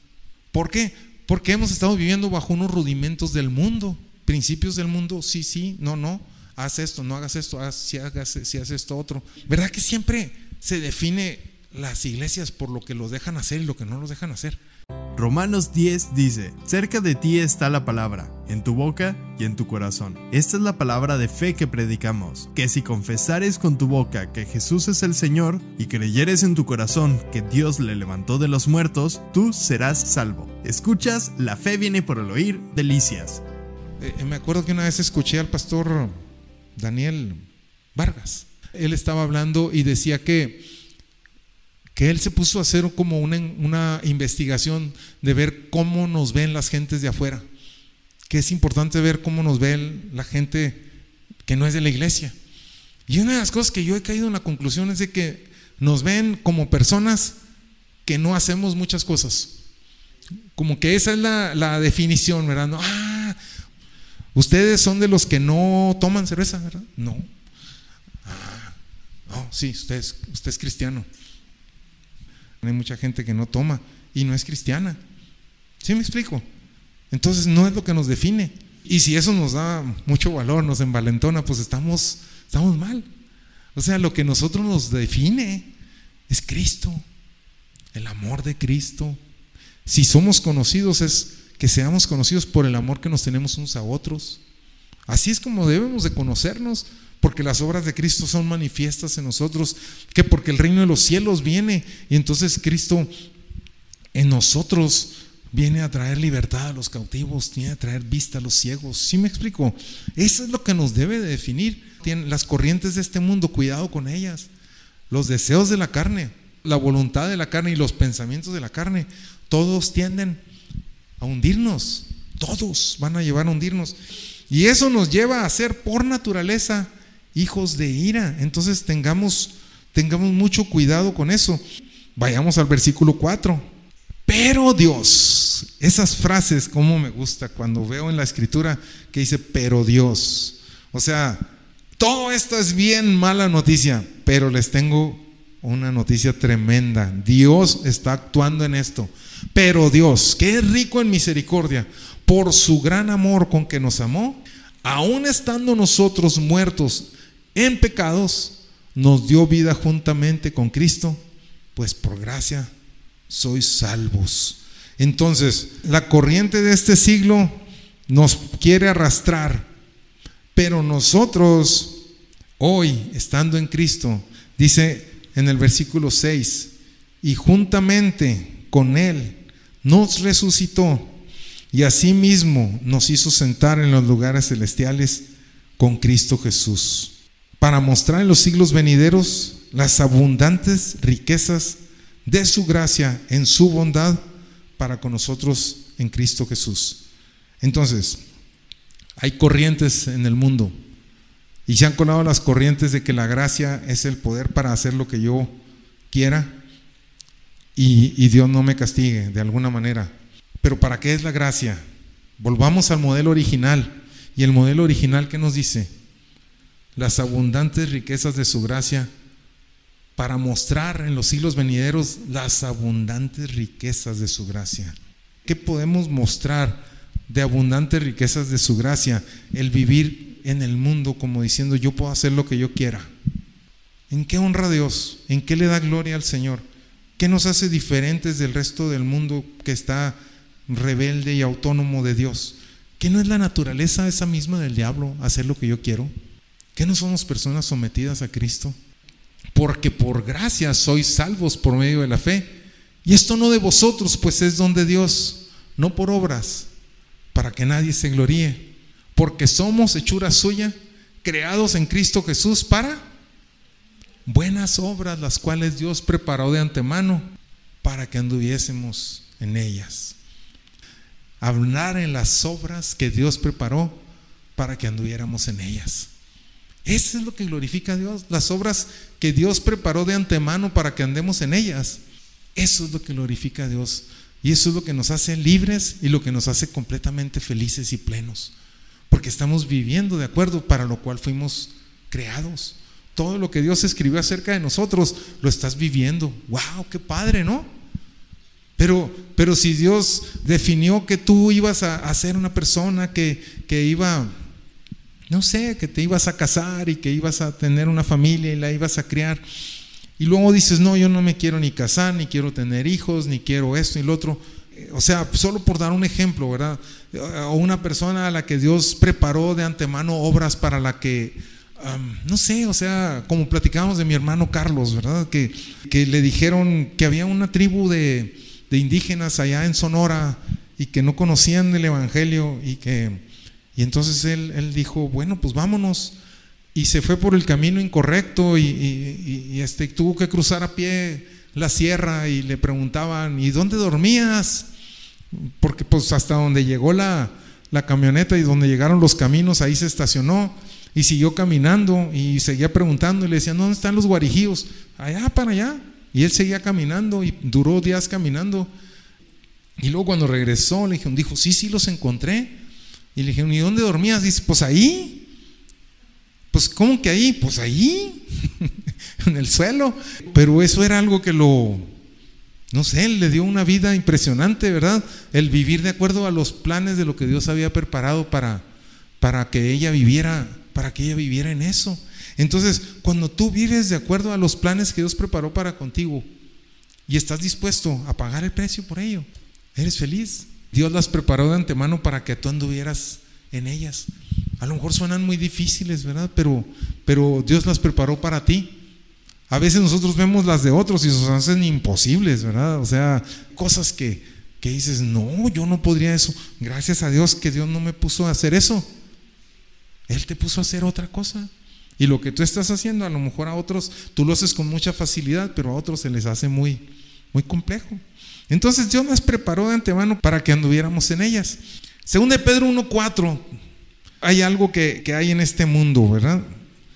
¿Por qué? Porque hemos estado viviendo bajo unos rudimentos del mundo, principios del mundo, sí, sí, no, no, haz esto, no hagas esto, haz, si, hagas, si haces esto otro. ¿Verdad que siempre se define las iglesias por lo que los dejan hacer y lo que no los dejan hacer? Romanos 10 dice, cerca de ti está la palabra en tu boca y en tu corazón. Esta es la palabra de fe que predicamos, que si confesares con tu boca que Jesús es el Señor y creyeres en tu corazón que Dios le levantó de los muertos, tú serás salvo. Escuchas, la fe viene por el oír, delicias. Eh, me acuerdo que una vez escuché al pastor Daniel Vargas. Él estaba hablando y decía que, que él se puso a hacer como una, una investigación de ver cómo nos ven las gentes de afuera. Que es importante ver cómo nos ven la gente que no es de la iglesia. Y una de las cosas que yo he caído en la conclusión es de que nos ven como personas que no hacemos muchas cosas. Como que esa es la, la definición, ¿verdad? Ah, ustedes son de los que no toman cerveza, ¿verdad? No. Ah, no, sí, usted es, usted es cristiano. Hay mucha gente que no toma y no es cristiana. ¿Sí me explico? Entonces no es lo que nos define. Y si eso nos da mucho valor, nos envalentona, pues estamos, estamos mal. O sea, lo que nosotros nos define es Cristo, el amor de Cristo. Si somos conocidos es que seamos conocidos por el amor que nos tenemos unos a otros. Así es como debemos de conocernos, porque las obras de Cristo son manifiestas en nosotros, que porque el reino de los cielos viene y entonces Cristo en nosotros viene a traer libertad a los cautivos, viene a traer vista a los ciegos. ¿Sí me explico? Eso es lo que nos debe de definir. las corrientes de este mundo, cuidado con ellas. Los deseos de la carne, la voluntad de la carne y los pensamientos de la carne, todos tienden a hundirnos. Todos van a llevar a hundirnos. Y eso nos lleva a ser por naturaleza hijos de ira. Entonces tengamos, tengamos mucho cuidado con eso. Vayamos al versículo 4. Pero Dios, esas frases, como me gusta cuando veo en la escritura que dice, pero Dios. O sea, todo esto es bien mala noticia, pero les tengo una noticia tremenda. Dios está actuando en esto. Pero Dios, que es rico en misericordia, por su gran amor con que nos amó, aun estando nosotros muertos en pecados, nos dio vida juntamente con Cristo, pues por gracia sois salvos. Entonces, la corriente de este siglo nos quiere arrastrar, pero nosotros, hoy, estando en Cristo, dice en el versículo 6, y juntamente con Él nos resucitó y asimismo nos hizo sentar en los lugares celestiales con Cristo Jesús, para mostrar en los siglos venideros las abundantes riquezas de su gracia en su bondad para con nosotros en Cristo Jesús. Entonces, hay corrientes en el mundo y se han colado las corrientes de que la gracia es el poder para hacer lo que yo quiera y, Dios no me castigue de alguna manera. Pero ¿para qué es la gracia? Volvamos al modelo original. Y el modelo original que nos dice, las abundantes riquezas de su gracia para mostrar en los siglos venideros las abundantes riquezas de su gracia. ¿Qué podemos mostrar de abundantes riquezas de su gracia? El vivir en el mundo como diciendo yo puedo hacer lo que yo quiera. ¿En qué honra a Dios? ¿En qué le da gloria al Señor? ¿Qué nos hace diferentes del resto del mundo que está rebelde y autónomo de Dios? ¿Qué no es la naturaleza esa misma del diablo, hacer lo que yo quiero? ¿Qué no somos personas sometidas a Cristo? porque por gracia sois salvos por medio de la fe. Y esto no de vosotros, pues es don de Dios, no por obras, para que nadie se gloríe, porque somos hechura suya, creados en Cristo Jesús para buenas obras, las cuales Dios preparó de antemano para que anduviésemos en ellas. Hablar en las obras que Dios preparó para que anduviéramos en ellas. Eso es lo que glorifica a Dios, las obras que Dios preparó de antemano para que andemos en ellas. Eso es lo que glorifica a Dios. Y eso es lo que nos hace libres y lo que nos hace completamente felices y plenos. Porque estamos viviendo de acuerdo para lo cual fuimos creados. Todo lo que Dios escribió acerca de nosotros lo estás viviendo. ¡Wow! ¡Qué padre, ¿no? Pero, pero si Dios definió que tú ibas a, ser una persona que, que iba no sé, que te ibas a casar y que ibas a tener una familia y la ibas a criar. Y luego dices, no, yo no me quiero ni casar, ni quiero tener hijos, ni quiero esto y lo otro. o sea, solo por dar un ejemplo, ¿verdad? O una persona a la que Dios preparó de antemano obras para la que, no sé, o sea, como platicábamos de mi hermano Carlos, ¿verdad? Que, que le dijeron que había una tribu de, de indígenas allá en Sonora y que no conocían el Evangelio y que... Y entonces él, él dijo, bueno, pues vámonos. Y se fue por el camino incorrecto y, este, tuvo que cruzar a pie la sierra y le preguntaban, ¿y dónde dormías? Porque pues hasta donde llegó la, la camioneta y donde llegaron los caminos, ahí se estacionó y siguió caminando y seguía preguntando y le decían, ¿dónde están los guarijíos? Allá, para allá. Y él seguía caminando y duró días caminando. Y luego cuando regresó, le dijeron, dijo, sí, sí, los encontré. Y le dijeron, ¿y dónde dormías? Dice, pues ahí. Pues, ¿cómo que ahí? Pues ahí, en el suelo. Pero eso era algo que lo, no sé, le dio una vida impresionante, ¿verdad? El vivir de acuerdo a los planes de lo que Dios había preparado para, para que ella viviera, para que ella viviera en eso. Entonces, cuando tú vives de acuerdo a los planes que Dios preparó para contigo y estás dispuesto a pagar el precio por ello, eres feliz. Dios las preparó de antemano para que tú anduvieras en ellas. A lo mejor suenan muy difíciles, ¿verdad? Pero, pero Dios las preparó para ti. A veces nosotros vemos las de otros y nos hacen imposibles, ¿verdad? O sea, cosas que, que dices, no, yo no podría eso. Gracias a Dios que Dios no me puso a hacer eso. Él te puso a hacer otra cosa. Y lo que tú estás haciendo, a lo mejor a otros, tú lo haces con mucha facilidad, pero a otros se les hace muy, muy complejo. Entonces Dios las preparó de antemano para que anduviéramos en ellas. Según de Pedro 1.4, hay algo que, hay en este mundo, ¿verdad?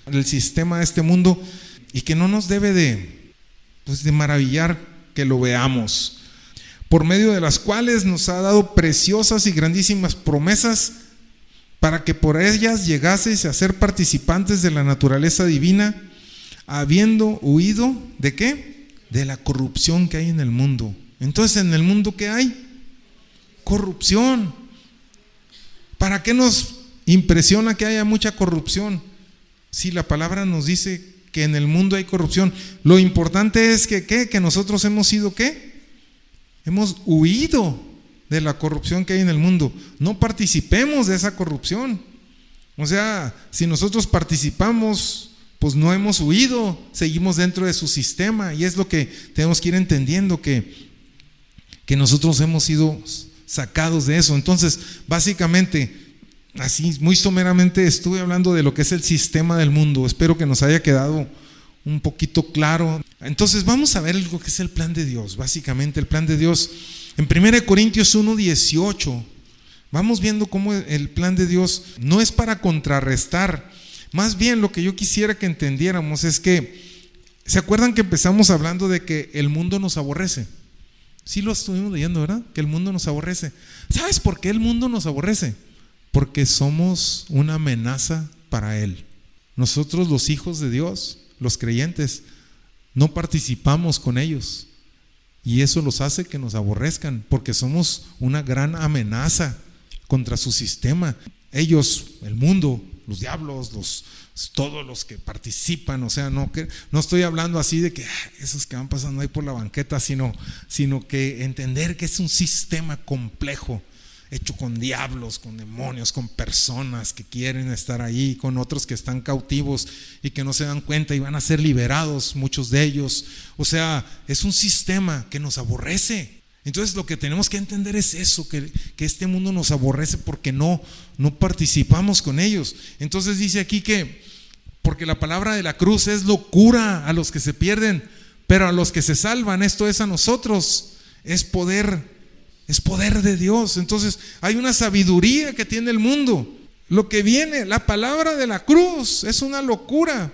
El sistema de este mundo y que no nos debe de, pues de maravillar que lo veamos, por medio de las cuales nos ha dado preciosas y grandísimas promesas para que por ellas llegaseis a ser participantes de la naturaleza divina, habiendo huido de qué? De la corrupción que hay en el mundo. Entonces, en el mundo ¿qué hay? Corrupción. ¿Para qué nos Impresiona que haya mucha corrupción. Si la palabra nos dice que en el mundo hay corrupción, lo importante es que. Que nosotros hemos sido qué? Hemos huido de la corrupción que hay en el mundo. No participemos de esa corrupción. O sea, si nosotros participamos, pues no hemos huido, seguimos dentro de su sistema. Y es lo que tenemos que ir entendiendo, que, que nosotros hemos sido sacados de eso. Entonces, básicamente, así muy someramente estuve hablando de lo que es el sistema del mundo. Espero que nos haya quedado un poquito claro. Entonces vamos a ver lo que es el plan de Dios. Básicamente el plan de Dios en 1 Corintios 1, 18. Vamos viendo cómo el plan de Dios no es para contrarrestar. Más bien lo que yo quisiera que entendiéramos es que, ¿se acuerdan que empezamos hablando de que el mundo nos aborrece? Sí lo estuvimos leyendo, ¿verdad? Que el mundo nos aborrece. ¿Sabes por qué el mundo nos aborrece? porque somos una amenaza para Él. Nosotros los hijos de Dios, los creyentes, no participamos con ellos. Y eso los hace que nos aborrezcan, porque somos una gran amenaza contra su sistema. Ellos, el mundo, los diablos, los, todos los que participan, o sea, no, que, no estoy hablando así de que ah, esos que van pasando ahí por la banqueta, sino, sino que entender que es un sistema complejo hecho con diablos, con demonios, con personas que quieren estar ahí, con otros que están cautivos y que no se dan cuenta y van a ser liberados, muchos de ellos. O sea, es un sistema que nos aborrece. Entonces lo que tenemos que entender es eso, que, que este mundo nos aborrece porque no, no participamos con ellos. Entonces dice aquí que, porque la palabra de la cruz es locura a los que se pierden, pero a los que se salvan, esto es a nosotros, es poder es poder de Dios. Entonces hay una sabiduría que tiene el mundo. Lo que viene, la palabra de la cruz, es una locura.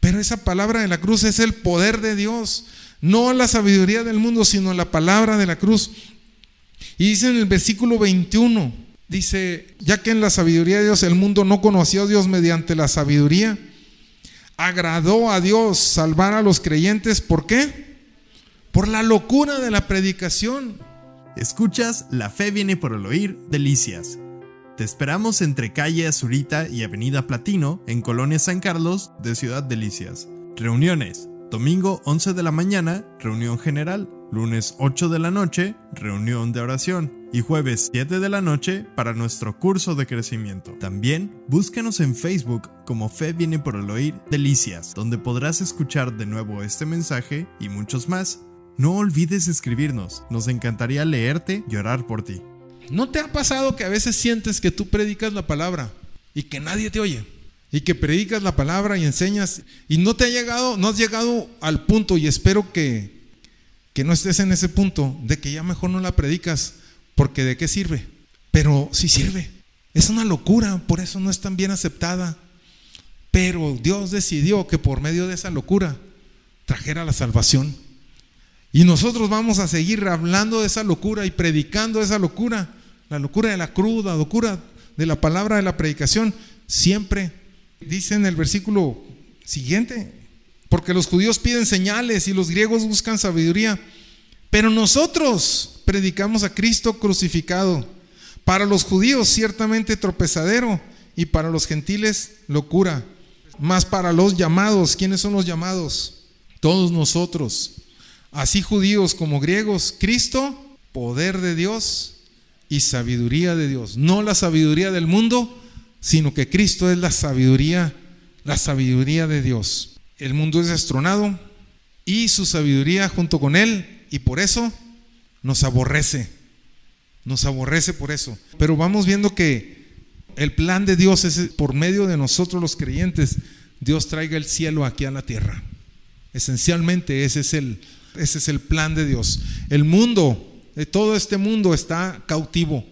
Pero esa palabra de la cruz es el poder de Dios. No la sabiduría del mundo, sino la palabra de la cruz. Y dice en el versículo 21, dice, ya que en la sabiduría de Dios el mundo no conoció a Dios mediante la sabiduría, agradó a Dios salvar a los creyentes. ¿Por qué? Por la locura de la predicación. Escuchas La Fe viene por el oír, Delicias. Te esperamos entre calle Azurita y Avenida Platino, en Colonia San Carlos, de Ciudad Delicias. Reuniones. Domingo 11 de la mañana, reunión general. lunes 8 de la noche, reunión de oración y jueves 7 de la noche para nuestro curso de crecimiento. También búscanos en Facebook como Fe viene por el oír Delicias, donde podrás escuchar de nuevo este mensaje y muchos más. No olvides escribirnos, nos encantaría leerte y orar por ti. ¿No te ha pasado que a veces sientes que tú predicas la palabra y que nadie te oye? Y que predicas la palabra y enseñas y no te ha llegado, no has llegado al punto y espero que que no estés en ese punto de que ya mejor no la predicas, porque de qué sirve. Pero sí sirve. Es una locura, por eso no es tan bien aceptada. Pero Dios decidió que por medio de esa locura trajera la salvación. Y nosotros vamos a seguir hablando de esa locura y predicando esa locura, la locura de la cruz, la locura de la palabra de la predicación, siempre. Dice en el versículo siguiente, porque los judíos piden señales y los griegos buscan sabiduría. Pero nosotros predicamos a Cristo crucificado. Para los judíos ciertamente tropezadero y para los gentiles locura. Más para los llamados, ¿quiénes son los llamados? Todos nosotros. Así judíos como griegos, Cristo, poder de Dios y sabiduría de Dios. No la sabiduría del mundo, sino que Cristo es la sabiduría, la sabiduría de Dios el mundo es destronado y su sabiduría junto con él, y por eso nos aborrece. Nos aborrece por eso. Pero vamos viendo que el plan de Dios es por medio de nosotros los creyentes, Dios traiga el cielo aquí a la tierra. Esencialmente ese es el, ese es el plan de Dios. El mundo, eh, todo este mundo está cautivo,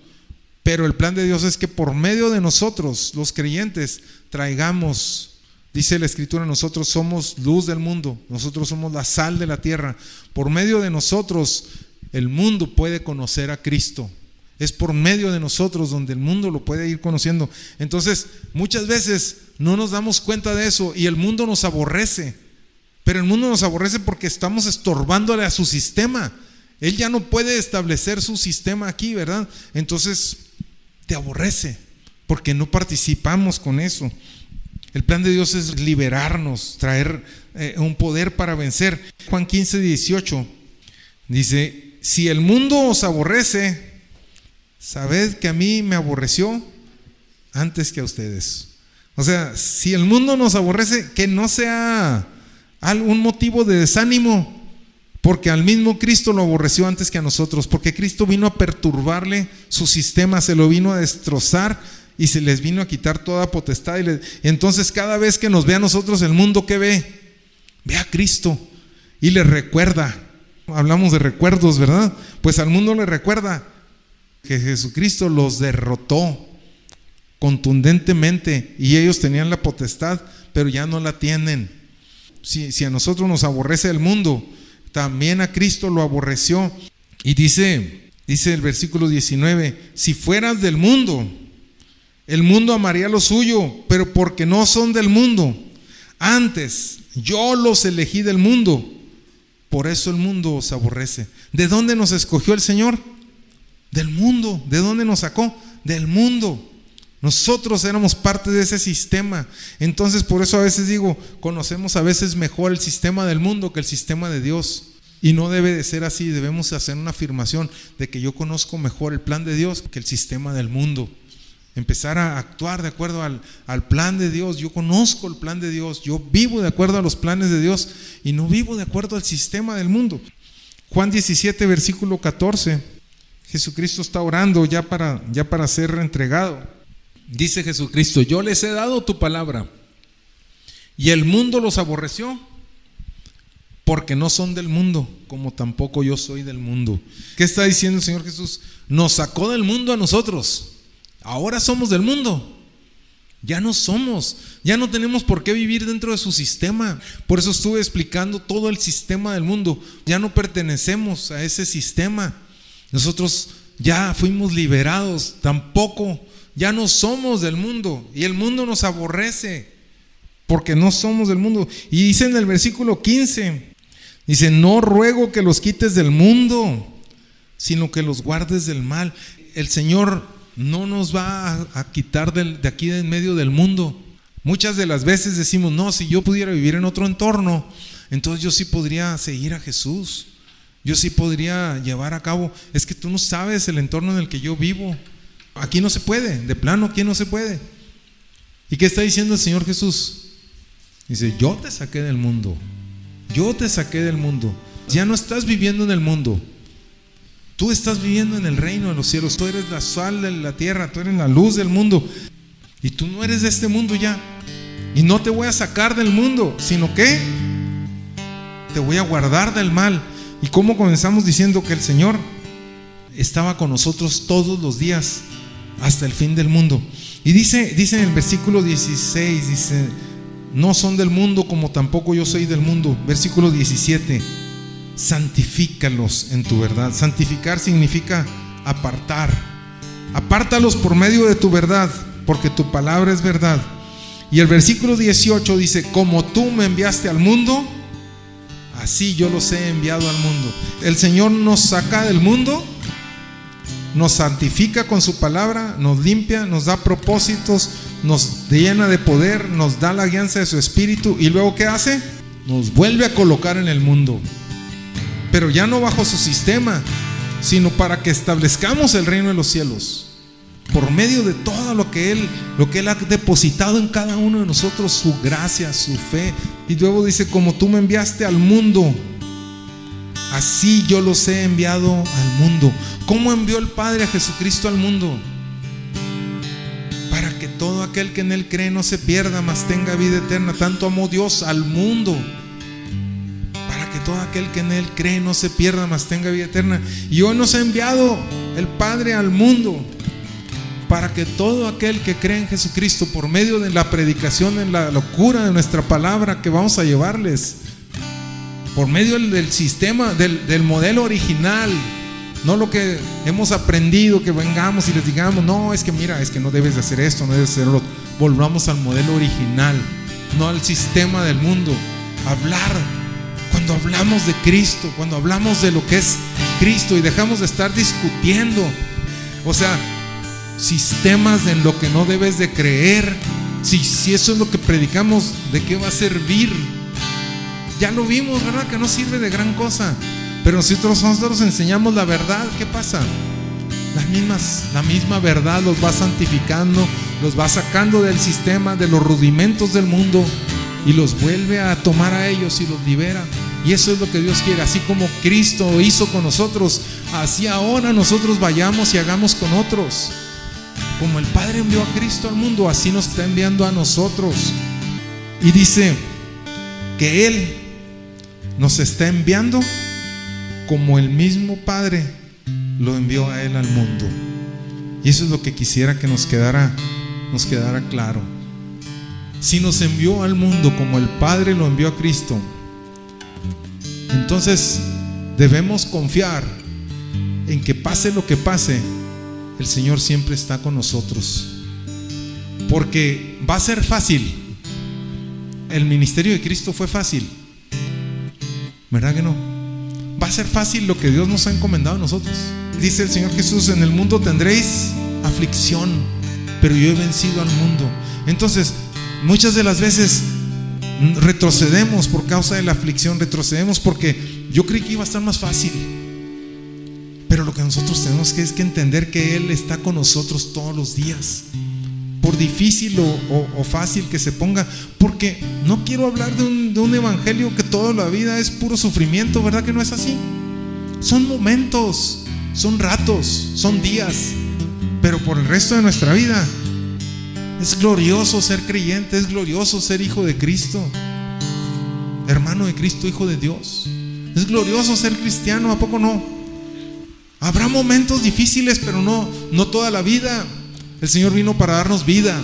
pero el plan de Dios es que por medio de nosotros, los creyentes, traigamos Dice la escritura, nosotros somos luz del mundo, nosotros somos la sal de la tierra. Por medio de nosotros el mundo puede conocer a Cristo. Es por medio de nosotros donde el mundo lo puede ir conociendo. Entonces, muchas veces no nos damos cuenta de eso y el mundo nos aborrece. Pero el mundo nos aborrece porque estamos estorbándole a su sistema. Él ya no puede establecer su sistema aquí, ¿verdad? Entonces, te aborrece porque no participamos con eso. El plan de Dios es liberarnos, traer eh, un poder para vencer. Juan 15, 18 dice, si el mundo os aborrece, sabed que a mí me aborreció antes que a ustedes. O sea, si el mundo nos aborrece, que no sea algún motivo de desánimo, porque al mismo Cristo lo aborreció antes que a nosotros, porque Cristo vino a perturbarle su sistema, se lo vino a destrozar y se les vino a quitar toda potestad. Entonces cada vez que nos ve a nosotros el mundo, ¿qué ve? Ve a Cristo y le recuerda. Hablamos de recuerdos, ¿verdad? Pues al mundo le recuerda que Jesucristo los derrotó contundentemente y ellos tenían la potestad, pero ya no la tienen. Si, si a nosotros nos aborrece el mundo, también a Cristo lo aborreció. Y dice, dice el versículo 19, si fueras del mundo, el mundo amaría lo suyo, pero porque no son del mundo. Antes, yo los elegí del mundo. Por eso el mundo os aborrece. ¿De dónde nos escogió el Señor? Del mundo. ¿De dónde nos sacó? Del mundo. Nosotros éramos parte de ese sistema. Entonces por eso a veces digo, conocemos a veces mejor el sistema del mundo que el sistema de Dios. Y no debe de ser así. Debemos hacer una afirmación de que yo conozco mejor el plan de Dios que el sistema del mundo empezar a actuar de acuerdo al, plan de Dios. Yo conozco el plan de Dios, yo vivo de acuerdo a los planes de Dios y no vivo de acuerdo al sistema del mundo. Juan 17, versículo 14. Jesucristo está orando ya para, ya para ser entregado. Dice Jesucristo, yo les he dado tu palabra y el mundo los aborreció porque no son del mundo, como tampoco yo soy del mundo. ¿Qué está diciendo el Señor Jesús? Nos sacó del mundo a nosotros Ahora somos del mundo. Ya no somos, ya no tenemos por qué vivir dentro de su sistema. Por eso estuve explicando todo el sistema del mundo. Ya no pertenecemos a ese sistema. Nosotros ya fuimos liberados, tampoco, ya no somos del mundo. Y el mundo nos aborrece porque no somos del mundo. Y dice en el versículo 15, dice, no ruego que los quites del mundo, sino que los guardes del mal. El Señor no nos va a, quitar de aquí en medio del mundo. Muchas de las veces decimos, no, si yo pudiera vivir en otro entorno, entonces yo sí podría seguir a Jesús. yo sí podría llevar a cabo. Es que tú no sabes el entorno en el que yo vivo. Aquí no se puede, de plano aquí no se puede. ¿Y qué está diciendo el Señor Jesús? Dice, yo te saqué del mundo. Yo te saqué del mundo. Ya no estás viviendo en el mundo. Tú estás viviendo en el reino de los cielos. Tú eres la sal de la tierra. Tú eres la luz del mundo. Y tú no eres de este mundo ya. Y no te voy a sacar del mundo, sino que te voy a guardar del mal. ¿Y cómo comenzamos diciendo que el Señor estaba con nosotros todos los días hasta el fin del mundo? Y dice, dice en el versículo 16, dice, no son del mundo como tampoco yo soy del mundo. Versículo 17, santifícalos en tu verdad. Santificar significa apartar. Apártalos por medio de tu verdad, porque tu palabra es verdad. Y el versículo 18 dice, como tú me enviaste al mundo, así yo los he enviado al mundo. El Señor nos saca del mundo, nos santifica con su palabra, nos limpia, nos da propósitos, nos llena de poder, nos da la guianza de su espíritu y luego ¿qué hace? Nos vuelve a colocar en el mundo. Pero ya no bajo su sistema, sino para que establezcamos el reino de los cielos. Por medio de todo lo que Él, lo que Él ha depositado en cada uno de nosotros, su gracia, su fe. Y luego dice, como tú me enviaste al mundo, así yo los he enviado al mundo. ¿Cómo envió el Padre a Jesucristo al mundo? Para que todo aquel que en Él cree no se pierda, mas tenga vida eterna. Tanto amó Dios al mundo. Todo aquel que en Él cree no se pierda, mas tenga vida eterna. Y hoy nos ha enviado el Padre al mundo para que todo aquel que cree en Jesucristo por medio de la predicación en la locura de nuestra palabra que vamos a llevarles, por medio del, sistema, del, del, modelo original, no lo que hemos aprendido, que vengamos y les digamos, no, es que mira, es que no debes de hacer esto, no debes de hacerlo, volvamos al modelo original, no al sistema del mundo, hablar. Cuando hablamos de Cristo, cuando hablamos de lo que es Cristo y dejamos de estar discutiendo, o sea, sistemas en lo que no debes de creer. Si, si eso es lo que predicamos, ¿de qué va a servir? Ya lo vimos, ¿verdad? Que no sirve de gran cosa. Pero nosotros, nosotros enseñamos la verdad, ¿qué pasa? Las mismas, la misma verdad los va santificando, los va sacando del sistema, de los rudimentos del mundo y los vuelve a tomar a ellos y los libera. Y eso es lo que Dios quiere. Así como Cristo hizo con nosotros, así ahora nosotros vayamos y hagamos con otros. Como el Padre envió a Cristo al mundo, así nos está enviando a nosotros. Y dice que Él nos está enviando como el mismo Padre lo envió a Él al mundo. Y eso es lo que quisiera que nos quedara, nos quedara claro. Si nos envió al mundo como el Padre lo envió a Cristo, entonces debemos confiar en que pase lo que pase, el Señor siempre está con nosotros. Porque va a ser fácil. El ministerio de Cristo fue fácil. ¿Verdad que no? Va a ser fácil lo que Dios nos ha encomendado a nosotros. Dice el Señor Jesús, en el mundo tendréis aflicción, pero yo he vencido al mundo. Entonces, muchas de las veces retrocedemos por causa de la aflicción, retrocedemos porque yo creí que iba a estar más fácil. Pero lo que nosotros tenemos que es que entender que Él está con nosotros todos los días. Por difícil o, fácil que se ponga. Porque no quiero hablar de un, de un evangelio que toda la vida es puro sufrimiento, ¿verdad que no es así? Son momentos, son ratos, son días. Pero por el resto de nuestra vida es glorioso ser creyente, es glorioso ser hijo de Cristo. Hermano de Cristo, hijo de Dios. Es glorioso ser cristiano, ¿a poco no? Habrá momentos difíciles, pero no, no toda la vida. El Señor vino para darnos vida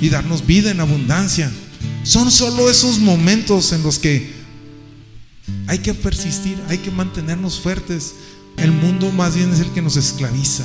y darnos vida en abundancia. Son solo esos momentos en los que hay que persistir, hay que mantenernos fuertes. El mundo más bien es el que nos esclaviza.